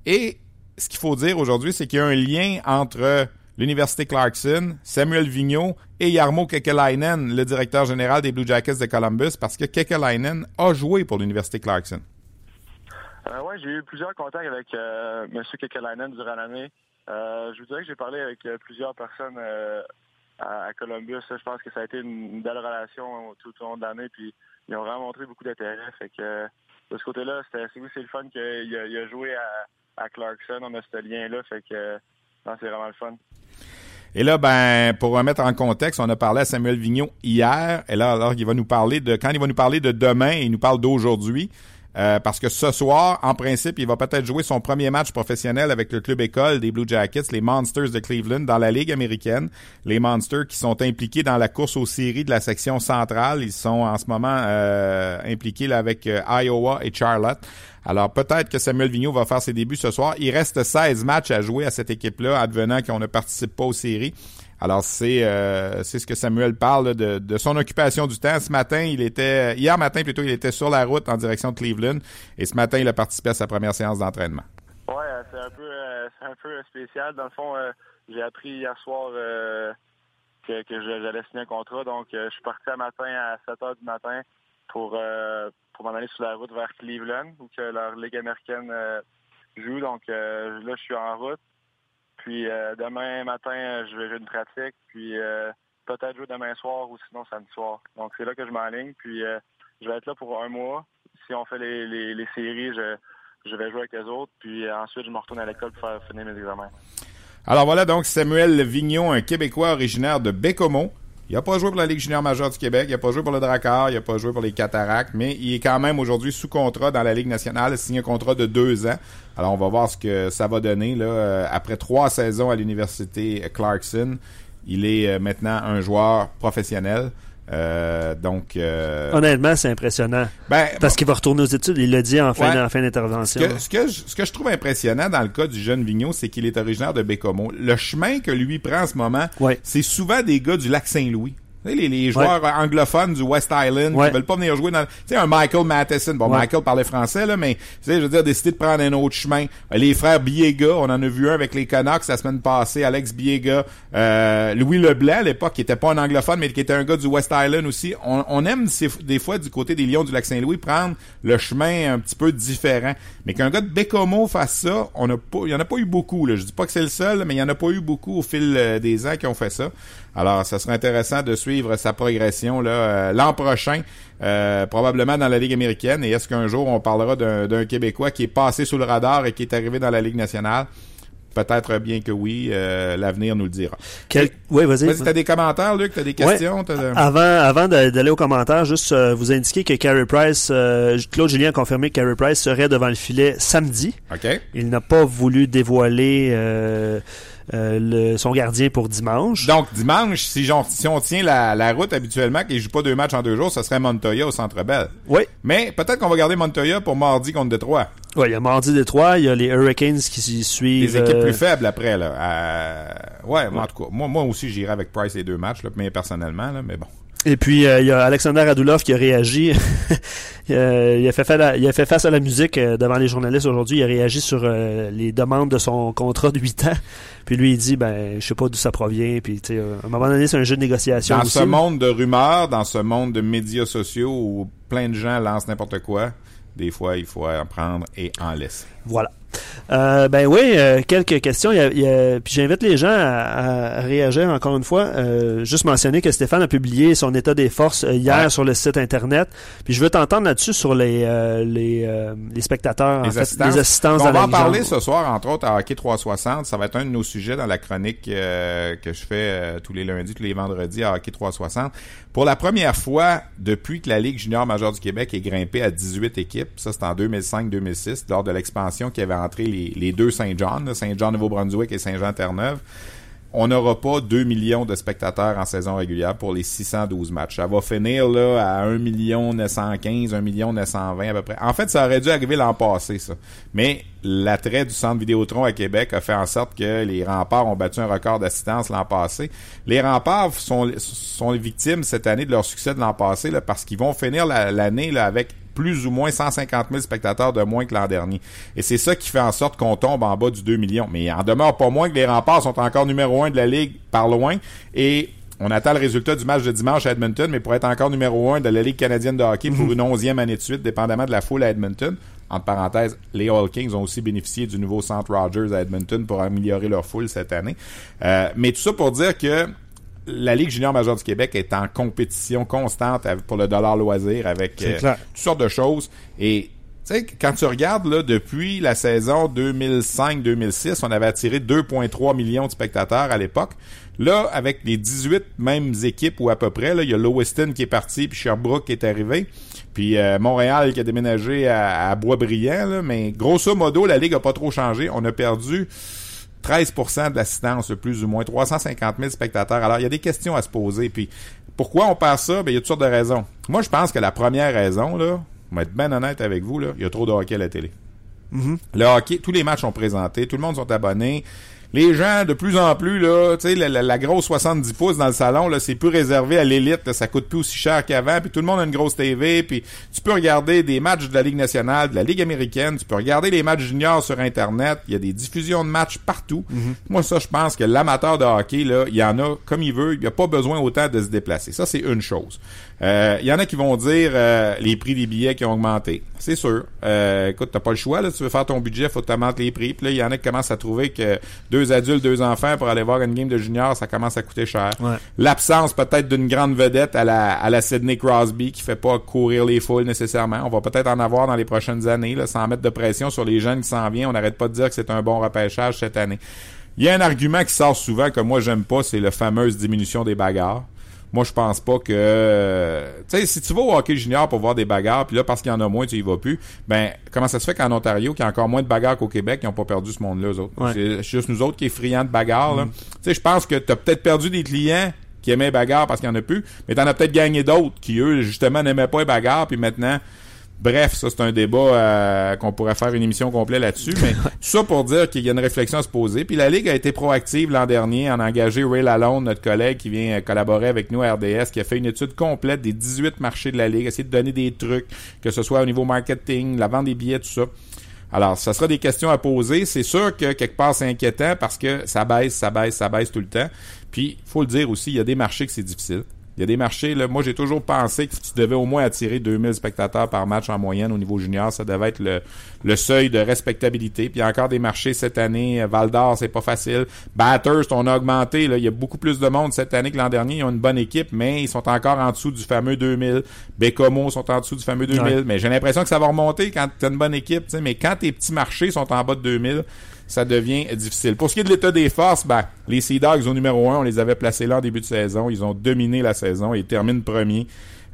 A: Et ce qu'il faut dire aujourd'hui, c'est qu'il y a un lien entre l'Université Clarkson, Samuel Vigneault et Yarmo Kekelainen, le directeur général des Blue Jackets de Columbus, parce que Kekelainen a joué pour l'Université Clarkson.
G: Euh, oui, j'ai eu plusieurs contacts avec euh, M. Kekelainen durant l'année. Euh, je vous dirais que j'ai parlé avec euh, plusieurs personnes à, Columbus. Je pense que ça a été une, belle relation tout au long de l'année, puis ils ont vraiment montré beaucoup d'intérêt. Fait que de ce côté-là, c'est oui, c'est le fun qu'il a, joué à, Clarkson. On a ce lien-là, fait que c'est vraiment le fun.
A: Et là, ben, pour remettre en contexte, on a parlé à Samuel Vignon hier. Et là, alors, il va nous parler de, quand il va nous parler de demain, il nous parle d'aujourd'hui. Euh, parce que ce soir, en principe, il va peut-être jouer son premier match professionnel avec le club école des Blue Jackets, les Monsters de Cleveland, dans la Ligue américaine. Les Monsters qui sont impliqués dans la course aux séries de la section centrale. Ils sont en ce moment euh, impliqués avec euh, Iowa et Charlotte. Alors peut-être que Samuel Vigneault va faire ses débuts ce soir. Il reste 16 matchs à jouer à cette équipe-là, advenant qu'on ne participe pas aux séries. Alors c'est euh, c'est ce que Samuel parle de, de, son occupation du temps. Ce matin, il était hier matin plutôt, il était sur la route en direction de Cleveland et ce matin, il a participé à sa première séance d'entraînement.
G: Ouais, euh, c'est un peu euh, un peu spécial. Dans le fond, j'ai appris hier soir que, que j'allais signer un contrat, donc je suis parti un matin à 7 heures du matin pour pour m'en aller sur la route vers Cleveland, où que leur Ligue américaine joue. Donc là, je suis en route. Puis euh, demain matin, je vais jouer une pratique. Puis peut-être jouer demain soir ou sinon samedi soir. Donc c'est là que je m'enligne. Puis je vais être là pour un mois. Si on fait les, les, séries, je, je vais jouer avec les autres. Puis ensuite, je me retourne à l'école pour faire finir mes examens.
A: Alors voilà donc Samuel Vignon, un Québécois originaire de Bécomo. Il n'a pas joué pour la Ligue junior majeure du Québec, il n'a pas joué pour le Drakkar, il n'a pas joué pour les Cataractes, mais il est quand même aujourd'hui sous contrat dans la Ligue nationale, signé un contrat de deux ans. Alors on va voir ce que ça va donner là. Euh, après trois saisons à l'université Clarkson, il est euh, maintenant un joueur professionnel. Euh, donc, euh,
B: honnêtement, c'est impressionnant. Ben, parce qu'il va retourner aux études. Il l'a dit en fin, fin d'intervention.
A: Ce que, ce, que je, trouve impressionnant dans le cas du jeune Vigneault, c'est qu'il est originaire de Bécomo. Le chemin que lui prend en ce moment, c'est souvent des gars du lac Saint-Louis. Les, les joueurs anglophones du West Island qui veulent pas venir jouer dans... Tu sais, un Michael Matheson. Bon, Michael parlait français, là, mais, tu sais, je veux dire, décider de prendre un autre chemin. Les frères Biega, on en a vu un avec les Canucks la semaine passée, Alex Biega. Euh, Louis Leblanc, à l'époque, qui était pas un anglophone, mais qui était un gars du West Island aussi. On, on aime, des fois, du côté des Lions du Lac-Saint-Louis, prendre le chemin un petit peu différent. Mais qu'un gars de Bécomo fasse ça, on a pas, il y en a pas eu beaucoup, là. Je dis pas que c'est le seul, mais il y en a pas eu beaucoup au fil euh, des ans qui ont fait ça. Alors, ça serait intéressant de suivre sa progression là euh, l'an prochain, euh, probablement dans la Ligue américaine. Et est-ce qu'un jour on parlera d'un Québécois qui est passé sous le radar et qui est arrivé dans la Ligue nationale? Peut-être bien que oui, euh, l'avenir nous le dira.
B: Oui, vas-y.
A: Vas-y, t'as des commentaires, Luc, t'as des questions?
B: Avant, avant d'aller aux commentaires, juste vous indiquer que Carey Price, Claude Julien a confirmé que Carey Price serait devant le filet samedi.
A: OK.
B: Il n'a pas voulu dévoiler euh, le, son gardien pour dimanche.
A: Donc, dimanche, si, si on tient la, la route habituellement, qu'il joue pas deux matchs en deux jours, ce serait Montoya au Centre Bell.
B: Oui.
A: Mais peut-être qu'on va garder Montoya pour mardi contre Détroit.
B: Oui, il y a mardi Détroit, il y a les Hurricanes qui suivent.
A: Les équipes euh, plus faibles après, là. Euh, ouais, en tout cas, moi, moi aussi, j'irai avec Price les deux matchs, là, mais personnellement, là, mais bon.
B: Et puis euh, il y a Alexander Radulov qui a réagi. Euh, il, a fait, il a fait face à la musique euh, devant les journalistes aujourd'hui. Il a réagi sur les demandes de son contrat de 8 ans. Puis lui il dit ben je sais pas d'où ça provient. Puis tu sais, à un moment donné c'est un jeu de négociation.
A: Dans ce monde de rumeurs, dans ce monde de médias sociaux où plein de gens lancent n'importe quoi, des fois il faut en prendre et en laisser.
B: Voilà. Euh, ben oui, euh, quelques questions. puis j'invite les gens à, réagir encore une fois. Euh, juste mentionner que Stéphane a publié son état des forces hier sur le site internet. Puis je veux t'entendre là-dessus sur les les, les, spectateurs, les, assistances.
A: on va en parler ce soir, entre autres, à Hockey 360. Ça va être un de nos sujets dans la chronique que je fais tous les lundis, tous les vendredis à Hockey 360. Pour la première fois depuis que la Ligue junior majeure du Québec est grimpée à 18 équipes, ça c'est en 2005-2006, lors de l'expansion qui avait entré les, deux Saint-Jean, Saint-Jean-Nouveau-Brunswick et Saint-Jean-Terre-Neuve, on n'aura pas 2 millions de spectateurs en saison régulière pour les 612 matchs. Ça va finir là à 1 million 915, 1 million 920 à peu près. En fait, ça aurait dû arriver l'an passé, ça. Mais l'attrait du centre Vidéotron à Québec a fait en sorte que les remparts ont battu un record d'assistance l'an passé. Les remparts sont, sont victimes cette année de leur succès de l'an passé parce qu'ils vont finir l'année avec plus ou moins 150 000 spectateurs de moins que l'an dernier. Et c'est ça qui fait en sorte qu'on tombe en bas du 2 millions. Mais il en demeure pas moins que les remparts sont encore numéro un de la Ligue par loin. Et on attend le résultat du match de dimanche à Edmonton, mais pour être encore numéro un de la Ligue canadienne de hockey pour mhm. une onzième année de suite, dépendamment de la foule à Edmonton. Entre parenthèses, les All Kings ont aussi bénéficié du nouveau centre Rogers à Edmonton pour améliorer leur foule cette année. Euh, mais tout ça pour dire que la Ligue junior majeure du Québec est en compétition constante pour le dollar loisir avec euh, toutes sortes de choses. Et tu sais, quand tu regardes, là, depuis la saison 2005-2006, on avait attiré 2,3 millions de spectateurs à l'époque. Là, avec les 18 mêmes équipes ou à peu près, il y a Lewiston qui est parti, puis Sherbrooke qui est arrivé, puis euh, Montréal qui a déménagé à, à Boisbriand, mais grosso modo, la Ligue a pas trop changé. On a perdu 13% de l'assistance, plus ou moins, 350 000 spectateurs. Alors, il y a des questions à se poser. Puis, pourquoi on passe ça? Ben, il y a toutes sortes de raisons. Moi, je pense que la première raison, là, on va être bien honnête avec vous, là, il y a trop de hockey à la télé. Mm-hmm. Le hockey, tous les matchs sont présentés, tout le monde sont abonnés les gens, de plus en plus, là, tu sais, la, grosse 70 pouces dans le salon, là, c'est plus réservé à l'élite. Ça coûte plus aussi cher qu'avant. Puis tout le monde a une grosse TV. Puis tu peux regarder des matchs de la Ligue nationale, de la Ligue américaine. Tu peux regarder les matchs juniors sur Internet. Il y a des diffusions de matchs partout. Mhm. Moi, ça, je pense que l'amateur de hockey, là, il y en a comme il veut. Il n'y a pas besoin autant de se déplacer. Ça, c'est une chose. Euh, il y en a qui vont dire euh, les prix des billets qui ont augmenté. C'est sûr. Euh, écoute, t'as pas le choix. Là, tu veux faire ton budget, faut que tu les prix. Puis là, il y en a qui commencent à trouver que deux adultes, deux enfants pour aller voir une game de junior, ça commence à coûter cher. L'absence peut-être d'une grande vedette à la, à la Sydney Crosby qui fait pas courir les foules nécessairement. On va peut-être en avoir dans les prochaines années, là, sans mettre de pression sur les jeunes qui s'en viennent. On n'arrête pas de dire que c'est un bon repêchage cette année. Il y a un argument qui sort souvent que moi j'aime pas, c'est la fameuse diminution des bagarres. Moi, je pense pas que... Tu sais, si tu vas au hockey junior pour voir des bagarres, puis là, parce qu'il y en a moins, tu y vas plus, ben, comment ça se fait qu'en Ontario, qu'il y a encore moins de bagarres qu'au Québec, ils n'ont pas perdu ce monde-là, eux autres? C'est juste nous autres qui est friands de bagarres, là. Mm. Tu sais, je pense que tu as peut-être perdu des clients qui aimaient les bagarres parce qu'il y en a plus, mais t'en as peut-être gagné d'autres qui, eux, justement, n'aimaient pas les bagarres, puis maintenant Bref, ça c'est un débat euh, qu'on pourrait faire une émission complète là-dessus, mais tout ça pour dire qu'il y a une réflexion à se poser. Puis la Ligue a été proactive l'an dernier en engager Ray Lalonde, notre collègue qui vient collaborer avec nous à RDS, qui a fait une étude complète des 18 marchés de la Ligue, essayer de donner des trucs, que ce soit au niveau marketing, la vente des billets, tout ça. Alors, ça sera des questions à poser. C'est sûr que quelque part c'est inquiétant parce que ça baisse, ça baisse, ça baisse tout le temps. Puis, faut le dire aussi, il y a des marchés que c'est difficile. Il y a des marchés, là, moi j'ai toujours pensé que tu devais au moins attirer 2000 spectateurs par match en moyenne au niveau junior. Ça devait être le, le seuil de respectabilité. Puis il y a encore des marchés cette année. Val d'Or, c'est pas facile. Batters, on a augmenté. Là. Il y a beaucoup plus de monde cette année que l'an dernier. Ils ont une bonne équipe, mais ils sont encore en dessous du fameux 2000. Bécomo sont en dessous du fameux 2000. Mais j'ai l'impression que ça va remonter quand tu as une bonne équipe. Mais quand tes petits marchés sont en bas de 2000, ça devient difficile. Pour ce qui est de l'état des forces, ben, les Sea Dogs au numéro 1, on les avait placés là en début de saison. Ils ont dominé la saison et terminent premier.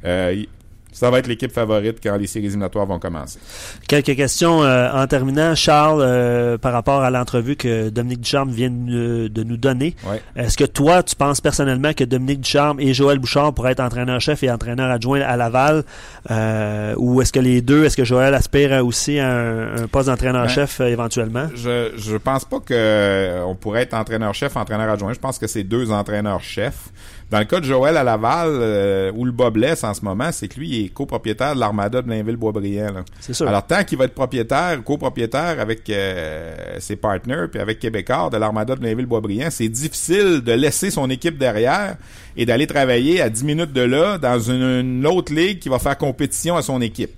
A: Euh, ça va être l'équipe favorite quand les séries éliminatoires vont commencer.
B: Quelques questions euh, en terminant. Charles, euh, par rapport à l'entrevue que Dominique Ducharme vient de, nous donner, est-ce que toi, tu penses personnellement que Dominique Ducharme et Joël Bouchard pourraient être entraîneur-chef et entraîneur adjoint à Laval? Euh, ou est-ce que les deux, est-ce que Joël aspire aussi à un, poste d'entraîneur-chef ben, éventuellement?
A: Je, je pense pas que on pourrait être entraîneur-chef, entraîneur adjoint. Je pense que c'est deux entraîneurs-chefs. Dans le cas de Joël à Laval, euh, où le bas blesse en ce moment, c'est que lui, il est copropriétaire de l'armada de Blainville-Boisbriand. C'est sûr. Alors, tant qu'il va être propriétaire, copropriétaire avec euh, ses partenaires, puis avec Québécois de l'armada de Blainville-Boisbriand, c'est difficile de laisser son équipe derrière et d'aller travailler à 10 minutes de là dans une, autre ligue qui va faire compétition à son équipe.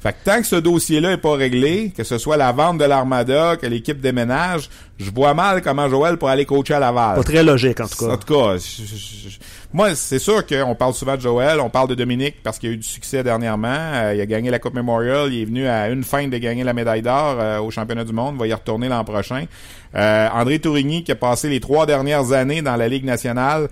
A: Fait que tant que ce dossier-là est pas réglé, que ce soit la vente de l'armada, que l'équipe déménage, je vois mal comment Joël pourrait aller coacher à Laval.
B: Pas très logique, en tout cas.
A: En tout cas, moi, c'est sûr qu'on parle souvent de Joël, on parle de Dominique parce qu'il a eu du succès dernièrement. Euh, il a gagné la Coupe Memorial, il est venu à une fin de gagner la médaille d'or euh, au championnat du monde, il va y retourner l'an prochain. Euh, André Tourigny qui a passé les trois dernières années dans la Ligue nationale,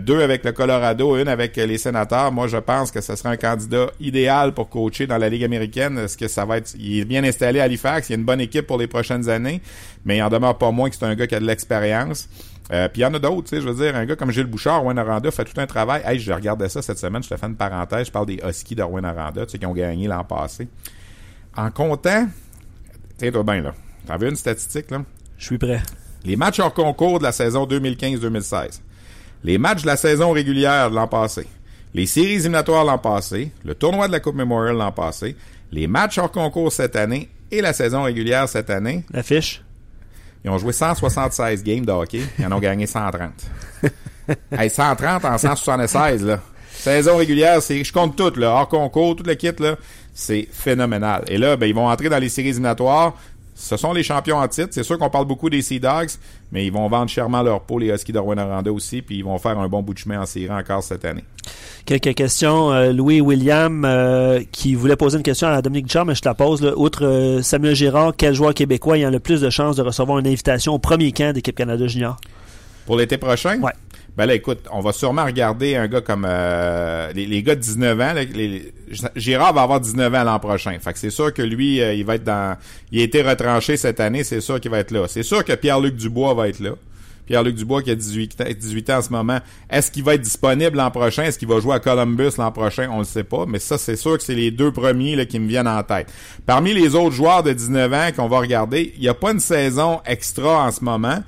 A: deux avec le Colorado, une avec les sénateurs. Moi, je pense que ce sera un candidat idéal pour coacher dans la Ligue américaine. Est-ce que ça va être... Il est bien installé à Halifax, il y a une bonne équipe pour les prochaines années, mais il en demeure pas moins que c'est un gars qui a de l'expérience. Euh, puis il y en a d'autres, tu sais, je veux dire, un gars comme Gilles Bouchard, Rouen Aranda fait tout un travail. Hey, je regardais ça cette semaine, je te fais une parenthèse, je parle des Huskies de Rouen Aranda, tu sais, qui ont gagné l'an passé. En comptant, tiens-toi bien là, t'as vu une statistique là?
B: Je suis prêt.
A: Les matchs hors concours de la saison 2015-2016, les matchs de la saison régulière de l'an passé, les séries éliminatoires l'an passé, le tournoi de la Coupe Memorial l'an passé, les matchs hors concours cette année et la saison régulière cette année.
B: La fiche?
A: Ils ont joué 176 games de hockey. Ils en ont gagné 130. hey, 130 en 176, là. Saison régulière, c'est, je compte tout, là. Hors concours, toute le kit, là. C'est phénoménal. Et là, ben, ils vont entrer dans les séries éliminatoires. Ce sont les champions en titre. C'est sûr qu'on parle beaucoup des Sea Dogs, mais ils vont vendre chèrement leur peau, les Huskies de Rwanda aussi, puis ils vont faire un bon bout de chemin en série encore cette année.
B: Quelques questions. Euh, Louis William euh, qui voulait poser une question à Dominique Duchamp, mais je te la pose. Outre euh, Samuel Girard, quel joueur québécois a le plus de chances de recevoir une invitation au premier camp d'équipe Canada Junior?
A: Pour l'été prochain?
B: Ouais.
A: Ben là, écoute, on va sûrement regarder un gars comme les, gars de 19 ans. les, Girard va avoir 19 ans l'an prochain. Fait que c'est sûr que lui, il va être dans. Il a été retranché cette année, c'est sûr qu'il va être là. C'est sûr que Pierre-Luc Dubois va être là. Pierre-Luc Dubois qui a 18, 18 ans en ce moment. Est-ce qu'il va être disponible l'an prochain? Est-ce qu'il va jouer à Columbus l'an prochain? On ne le sait pas. Mais ça, c'est sûr que c'est les deux premiers là, qui me viennent en tête. Parmi les autres joueurs de 19 ans qu'on va regarder, il n'y a pas une saison extra en ce moment.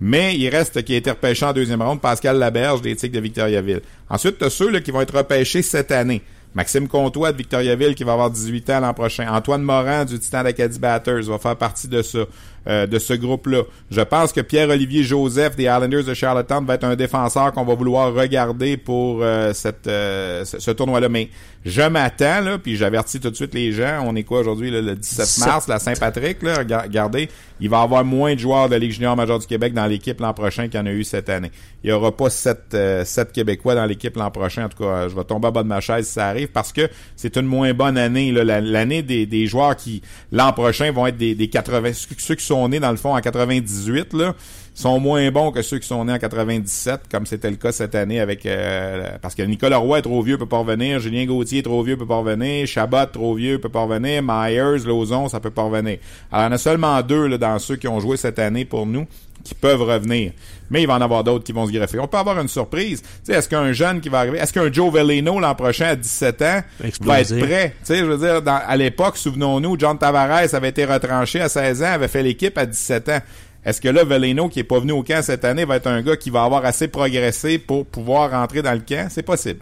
A: Mais il reste qui a été repêché en deuxième ronde, Pascal Laberge des Tigres de Victoriaville. Ensuite, ceux qui vont être repêchés cette année. Maxime Comtois de Victoriaville qui va avoir 18 ans l'an prochain. Antoine Morin du Titan d'Acadie Batters va faire partie de ça. Euh, de ce groupe-là. Je pense que Pierre-Olivier Joseph des Islanders de Charlottetown va être un défenseur qu'on va vouloir regarder pour euh, cette, euh, ce, tournoi-là. Mais je m'attends, là, puis j'avertis tout de suite les gens, on est quoi aujourd'hui, le 17 mars, la Saint-Patrick, là, regardez, il va y avoir moins de joueurs de Ligue junior majeure du Québec dans l'équipe l'an prochain qu'il y en a eu cette année. Il y aura pas sept, sept Québécois dans l'équipe l'an prochain. En tout cas, je vais tomber à bas de ma chaise si ça arrive parce que c'est une moins bonne année. L'année des, joueurs qui, l'an prochain, vont être des, des 80, ceux qui sont nés dans le fond en 98 là, sont moins bons que ceux qui sont nés en 97, comme c'était le cas cette année avec euh, parce que Nicolas Roy est trop vieux, peut pas revenir, Julien Gauthier est trop vieux, peut pas revenir, Chabot trop vieux, peut pas revenir, Myers, Lozon, ça peut pas revenir. Alors, il y en a seulement deux là, dans ceux qui ont joué cette année pour nous qui peuvent revenir. Mais il va en avoir d'autres qui vont se greffer. On peut avoir une surprise. Tu est-ce qu'un jeune qui va arriver, est-ce qu'un Joe Veleno l'an prochain à 17 ans va être prêt? Tu sais, je veux dire, à l'époque, souvenons-nous, John Tavares avait été retranché à 16 ans, avait fait l'équipe à 17 ans. Est-ce que là, Veleno, qui est pas venu au camp cette année, va être un gars qui va avoir assez progressé pour pouvoir rentrer dans le camp? C'est possible.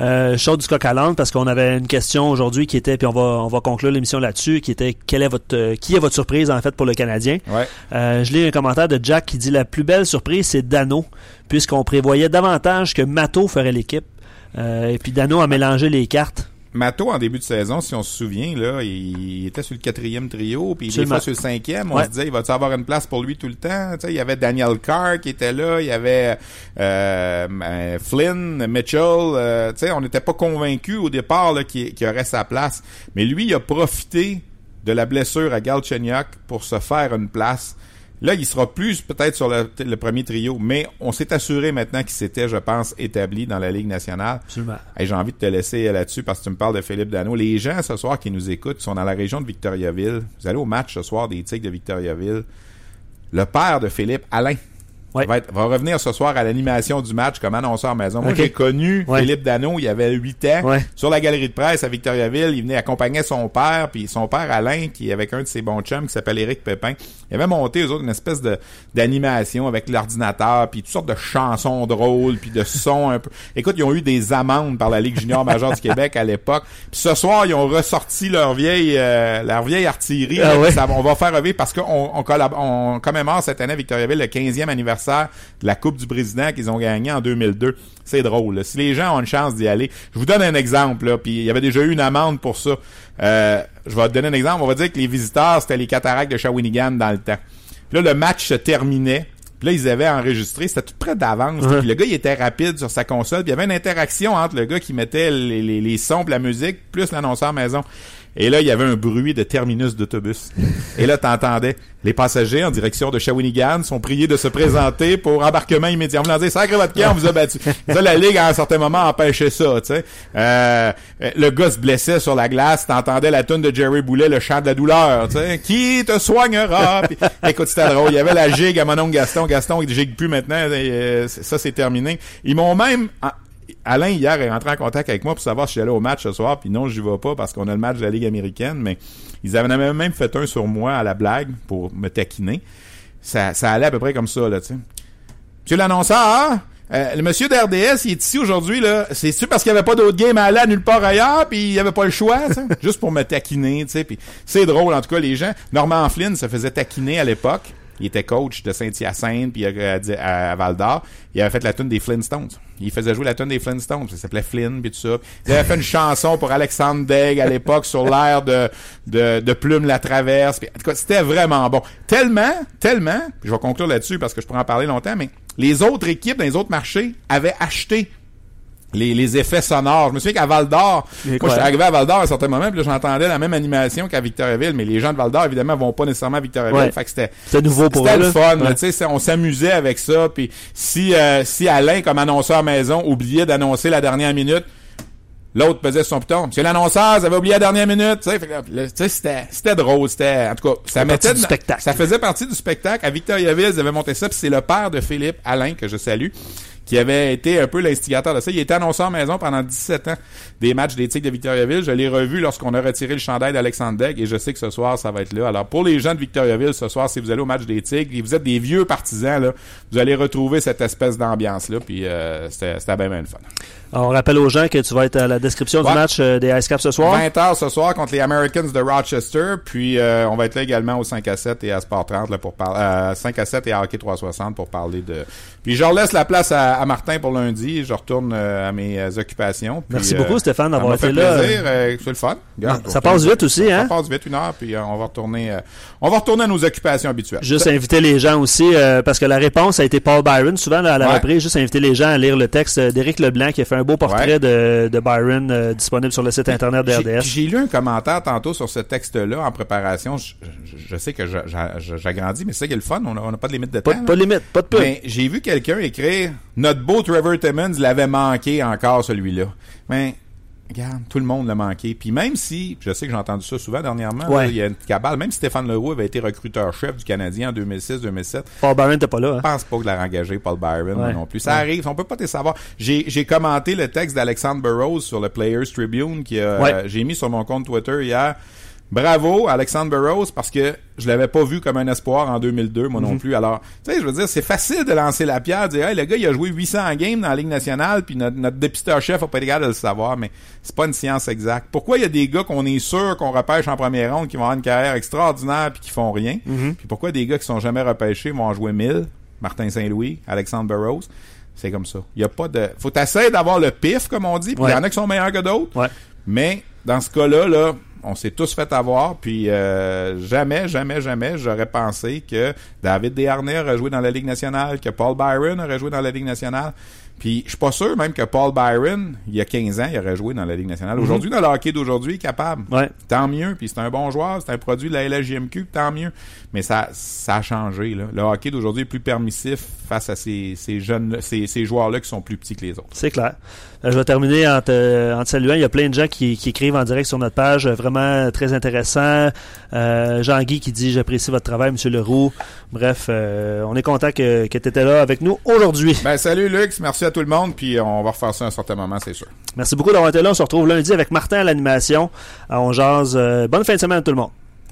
B: Euh, chose du coq à parce qu'on avait une question aujourd'hui qui était, puis on va, on va conclure l'émission là-dessus, qui était quelle est votre, euh, qui est votre surprise en fait pour le Canadien?
A: Ouais.
B: Euh, je lis un commentaire de Jack qui dit la plus belle surprise, c'est Dano, puisqu'on prévoyait davantage que Mato ferait l'équipe. Euh, et puis Dano a mélangé les cartes.
A: Mato, en début de saison, si on se souvient, là, il était sur le quatrième trio, puis des fois sur le cinquième. On se disait, il va-tu avoir une place pour lui tout le temps? il y avait Daniel Carr qui était là, il y avait euh, euh, Flynn, Mitchell. Euh, on n'était pas convaincus au départ qu'il aurait sa place. Mais lui, il a profité de la blessure à Galchenyuk pour se faire une place. Là, il sera plus peut-être sur le, premier trio, mais on s'est assuré maintenant qu'il s'était, je pense, établi dans la Ligue nationale.
B: Absolument.
A: J'ai envie de te laisser là-dessus parce que tu me parles de Philippe Dano. Les gens ce soir qui nous écoutent sont dans la région de Victoriaville. Vous allez au match ce soir des Tigres de Victoriaville. Le père de Philippe, Alain, Va, revenir ce soir à l'animation du match comme annonceur maison. Moi, j'ai connu Philippe Dano, il y avait 8 ans, sur la galerie de presse à Victoriaville. Il venait accompagner son père, puis son père Alain, qui avec un de ses bons chums qui s'appelle Éric Pépin. Il avait monté, eux autres, une espèce de d'animation avec l'ordinateur, puis toutes sortes de chansons drôles, puis de sons un peu. Écoute, ils ont eu des amendes par la Ligue junior majeure du Québec à l'époque. Puis ce soir, ils ont ressorti leur vieille euh, leur vieille artillerie.
B: Ah
A: on va faire revivre parce qu'on on, on commémore cette année à Victoriaville le 15e anniversaire de la Coupe du Président qu'ils ont gagné en 2002. C'est drôle. Si les gens ont une chance d'y aller, je vous donne un exemple. puis il y avait déjà eu une amende pour ça. Euh, je vais te donner un exemple. On va dire que les visiteurs, c'était les cataractes de Shawinigan dans le temps. Puis là, le match se terminait. Puis là, ils avaient enregistré, c'était tout près d'avance. Puis le gars, il était rapide sur sa console. Puis il y avait une interaction entre le gars qui mettait les, les, les sons, la musique, plus l'annonceur maison. Et là, il y avait un bruit de terminus d'autobus. Et là, t'entendais les passagers en direction de Shawinigan sont priés de se présenter pour embarquement immédiat. On dire, sacré votre camp, on vous a battu. Ça, la Ligue, à un certain moment, empêchait ça, tu. Euh, le gars se blessait sur la glace, t'entendais la tune de Jerry Boulet, le chant de la douleur. Qui te soignera? Puis, écoute, c'était drôle. Il y avait la gigue à mon oncle Gaston. Gaston, il gigue plus maintenant. Euh, ça, c'est terminé. Ils m'ont même, Alain, hier, est rentré en contact avec moi pour savoir si j'allais au match ce soir, puis non, je vais pas parce qu'on a le match de la Ligue américaine, mais ils avaient même fait un sur moi à la blague pour me taquiner. Ça, ça allait à peu près comme ça, là, tu sais. Monsieur l'annonceur, euh, le monsieur d'RDS, il est ici aujourd'hui, là. C'est-tu parce qu'il n'y avait pas d'autres games à aller à nulle part ailleurs, puis il n'y avait pas le choix, Juste pour me taquiner, tu sais. C'est drôle, en tout cas, les gens. Norman Flynn se faisait taquiner à l'époque. Il était coach de Saint-Hyacinthe puis à, Val d'Or. Il avait fait la tune des Flintstones. Il faisait jouer la tune des Flintstones. Ça s'appelait Flynn puis tout ça. Il avait fait une chanson pour Alexandre Degg à l'époque sur l'air de, de, Plume la Traverse. c'était vraiment bon. Tellement, tellement, je vais conclure là-dessus parce que je pourrais en parler longtemps, mais les autres équipes dans les autres marchés avaient acheté les, les, effets sonores. Je me souviens qu'à Val d'Or, moi j'étais arrivé à Val d'Or à un certain moment, puis j'entendais la même animation qu'à Victoriaville, mais les gens de Val d'Or évidemment vont pas nécessairement à Victoriaville. Fait que c'était
B: c'était nouveau pour
A: C'était le fun, tu sais, on s'amusait avec ça. Puis si euh, si Alain comme annonceur maison oubliait d'annoncer la dernière minute, L'autre pesait son piton. Monsieur l'annonceur, vous avez oublié la dernière minute. Tu sais, c'était, c'était drôle. C'était, en tout cas, ça mettait
B: du spectacle.
A: Ça faisait partie du spectacle. À Victoriaville, ils avaient monté ça. Puis c'est le père de Philippe, Alain, que je salue, qui avait été un peu l'instigateur de ça. Il était annonceur maison pendant 17 ans des matchs des Tigres de Victoriaville. Je l'ai revu lorsqu'on a retiré le chandail d'Alexandre Degg et je sais que ce soir, ça va être là. Alors, pour les gens de Victoriaville, ce soir, si vous allez au match des Tigres et vous êtes des vieux partisans, là, vous allez retrouver cette espèce d'ambiance-là. Puis, euh, c'était, c'était bien, bien le fun.
B: On rappelle aux gens que tu vas être à la description du match euh, des Ice Caps ce soir.
A: 20h ce soir contre les Americans de Rochester. Puis euh, on va être là également au 5 à 7 et à Sport 30 là, pour parler 5 à 7 et à Hockey 360 pour parler de. Puis je laisse la place à, Martin pour lundi. Je retourne euh, à mes occupations.
B: Merci beaucoup Stéphane d'avoir été
A: là. plaisir. c'est le fun.
B: ça passe vite aussi, hein?
A: Ça passe vite une heure. Puis on va retourner. on va retourner à nos occupations habituelles.
B: Juste inviter les gens aussi parce que la réponse a été Paul Byron souvent à la reprise. Juste inviter les gens à lire le texte d'Éric Leblanc qui a fait un beau portrait de de, Byron euh, disponible sur le site internet de RDS.
A: J'ai lu un commentaire tantôt sur ce texte-là en préparation. Je, sais que j'agrandis, mais c'est ça qui est le fun. On n'a pas de limite de
B: temps. Pas, de limite, pas de peu.
A: Mais j'ai vu quelqu'un écrire Notre beau Trevor Timmons l'avait manqué encore celui-là. Mais Regarde, tout le monde l'a manqué. Puis même si, je sais que j'ai entendu ça souvent dernièrement, il y a une cabale, même si Stéphane Leroux avait été recruteur-chef du Canadien en 2006-2007.
B: Paul Byron n'était pas là. Hein?
A: Je pense pas que l'a engagé Paul Byron non plus. Ça arrive, on peut pas te savoir. J'ai commenté le texte d'Alexandre Burroughs sur le Players Tribune qui j'ai mis sur mon compte Twitter hier. Bravo, Alexandre Burroughs, parce que je l'avais pas vu comme un espoir en 2002, moi non mhm. plus. Alors, tu sais, je veux dire, c'est facile de lancer la pierre, de dire, hey, le gars, il a joué 800 games dans la Ligue nationale, puis notre, notre dépisteur-chef a pas été de le savoir, mais c'est pas une science exacte. Pourquoi il y a des gars qu'on est sûr qu'on repêche en première ronde, qui vont avoir une carrière extraordinaire, puis qui font rien? Mhm. Puis pourquoi des gars qui sont jamais repêchés vont en jouer 1000? Martin Saint-Louis, Alexandre Burroughs. C'est comme ça. Il y a pas de... Faut essayer d'avoir le pif, comme on dit, puis il y en a qui sont meilleurs que d'autres.
B: Ouais.
A: Mais, dans ce cas-là, là on s'est tous fait avoir, puis euh, jamais, jamais, jamais, j'aurais pensé que David Desharnais aurait joué dans la Ligue nationale, que Paul Byron aurait joué dans la Ligue nationale. Puis je suis pas sûr même que Paul Byron, il y a 15 ans, il aurait joué dans la Ligue nationale. Mhm. Aujourd'hui, dans le hockey d'aujourd'hui, il est capable. Tant mieux. Puis c'est un bon joueur, c'est un produit de la LGMQ, tant mieux. Mais ça, ça a changé. Là. Le hockey d'aujourd'hui est plus permissif face à ces, ces jeunes, ces, ces joueurs-là qui sont plus petits que les autres.
B: C'est clair. Euh, je vais terminer en te, en te, saluant. Il y a plein de gens qui, qui, écrivent en direct sur notre page, vraiment très intéressant. Euh, Jean-Guy qui dit j'apprécie votre travail, Monsieur Leroux. Bref, euh, on est content que, que tu étais là avec nous aujourd'hui.
A: Ben salut Lux, merci à tout le monde, puis on va refaire ça à un certain moment, c'est sûr.
B: Merci beaucoup d'avoir été là. On se retrouve lundi avec Martin à l'animation. On jase. bonne fin de semaine à tout le monde.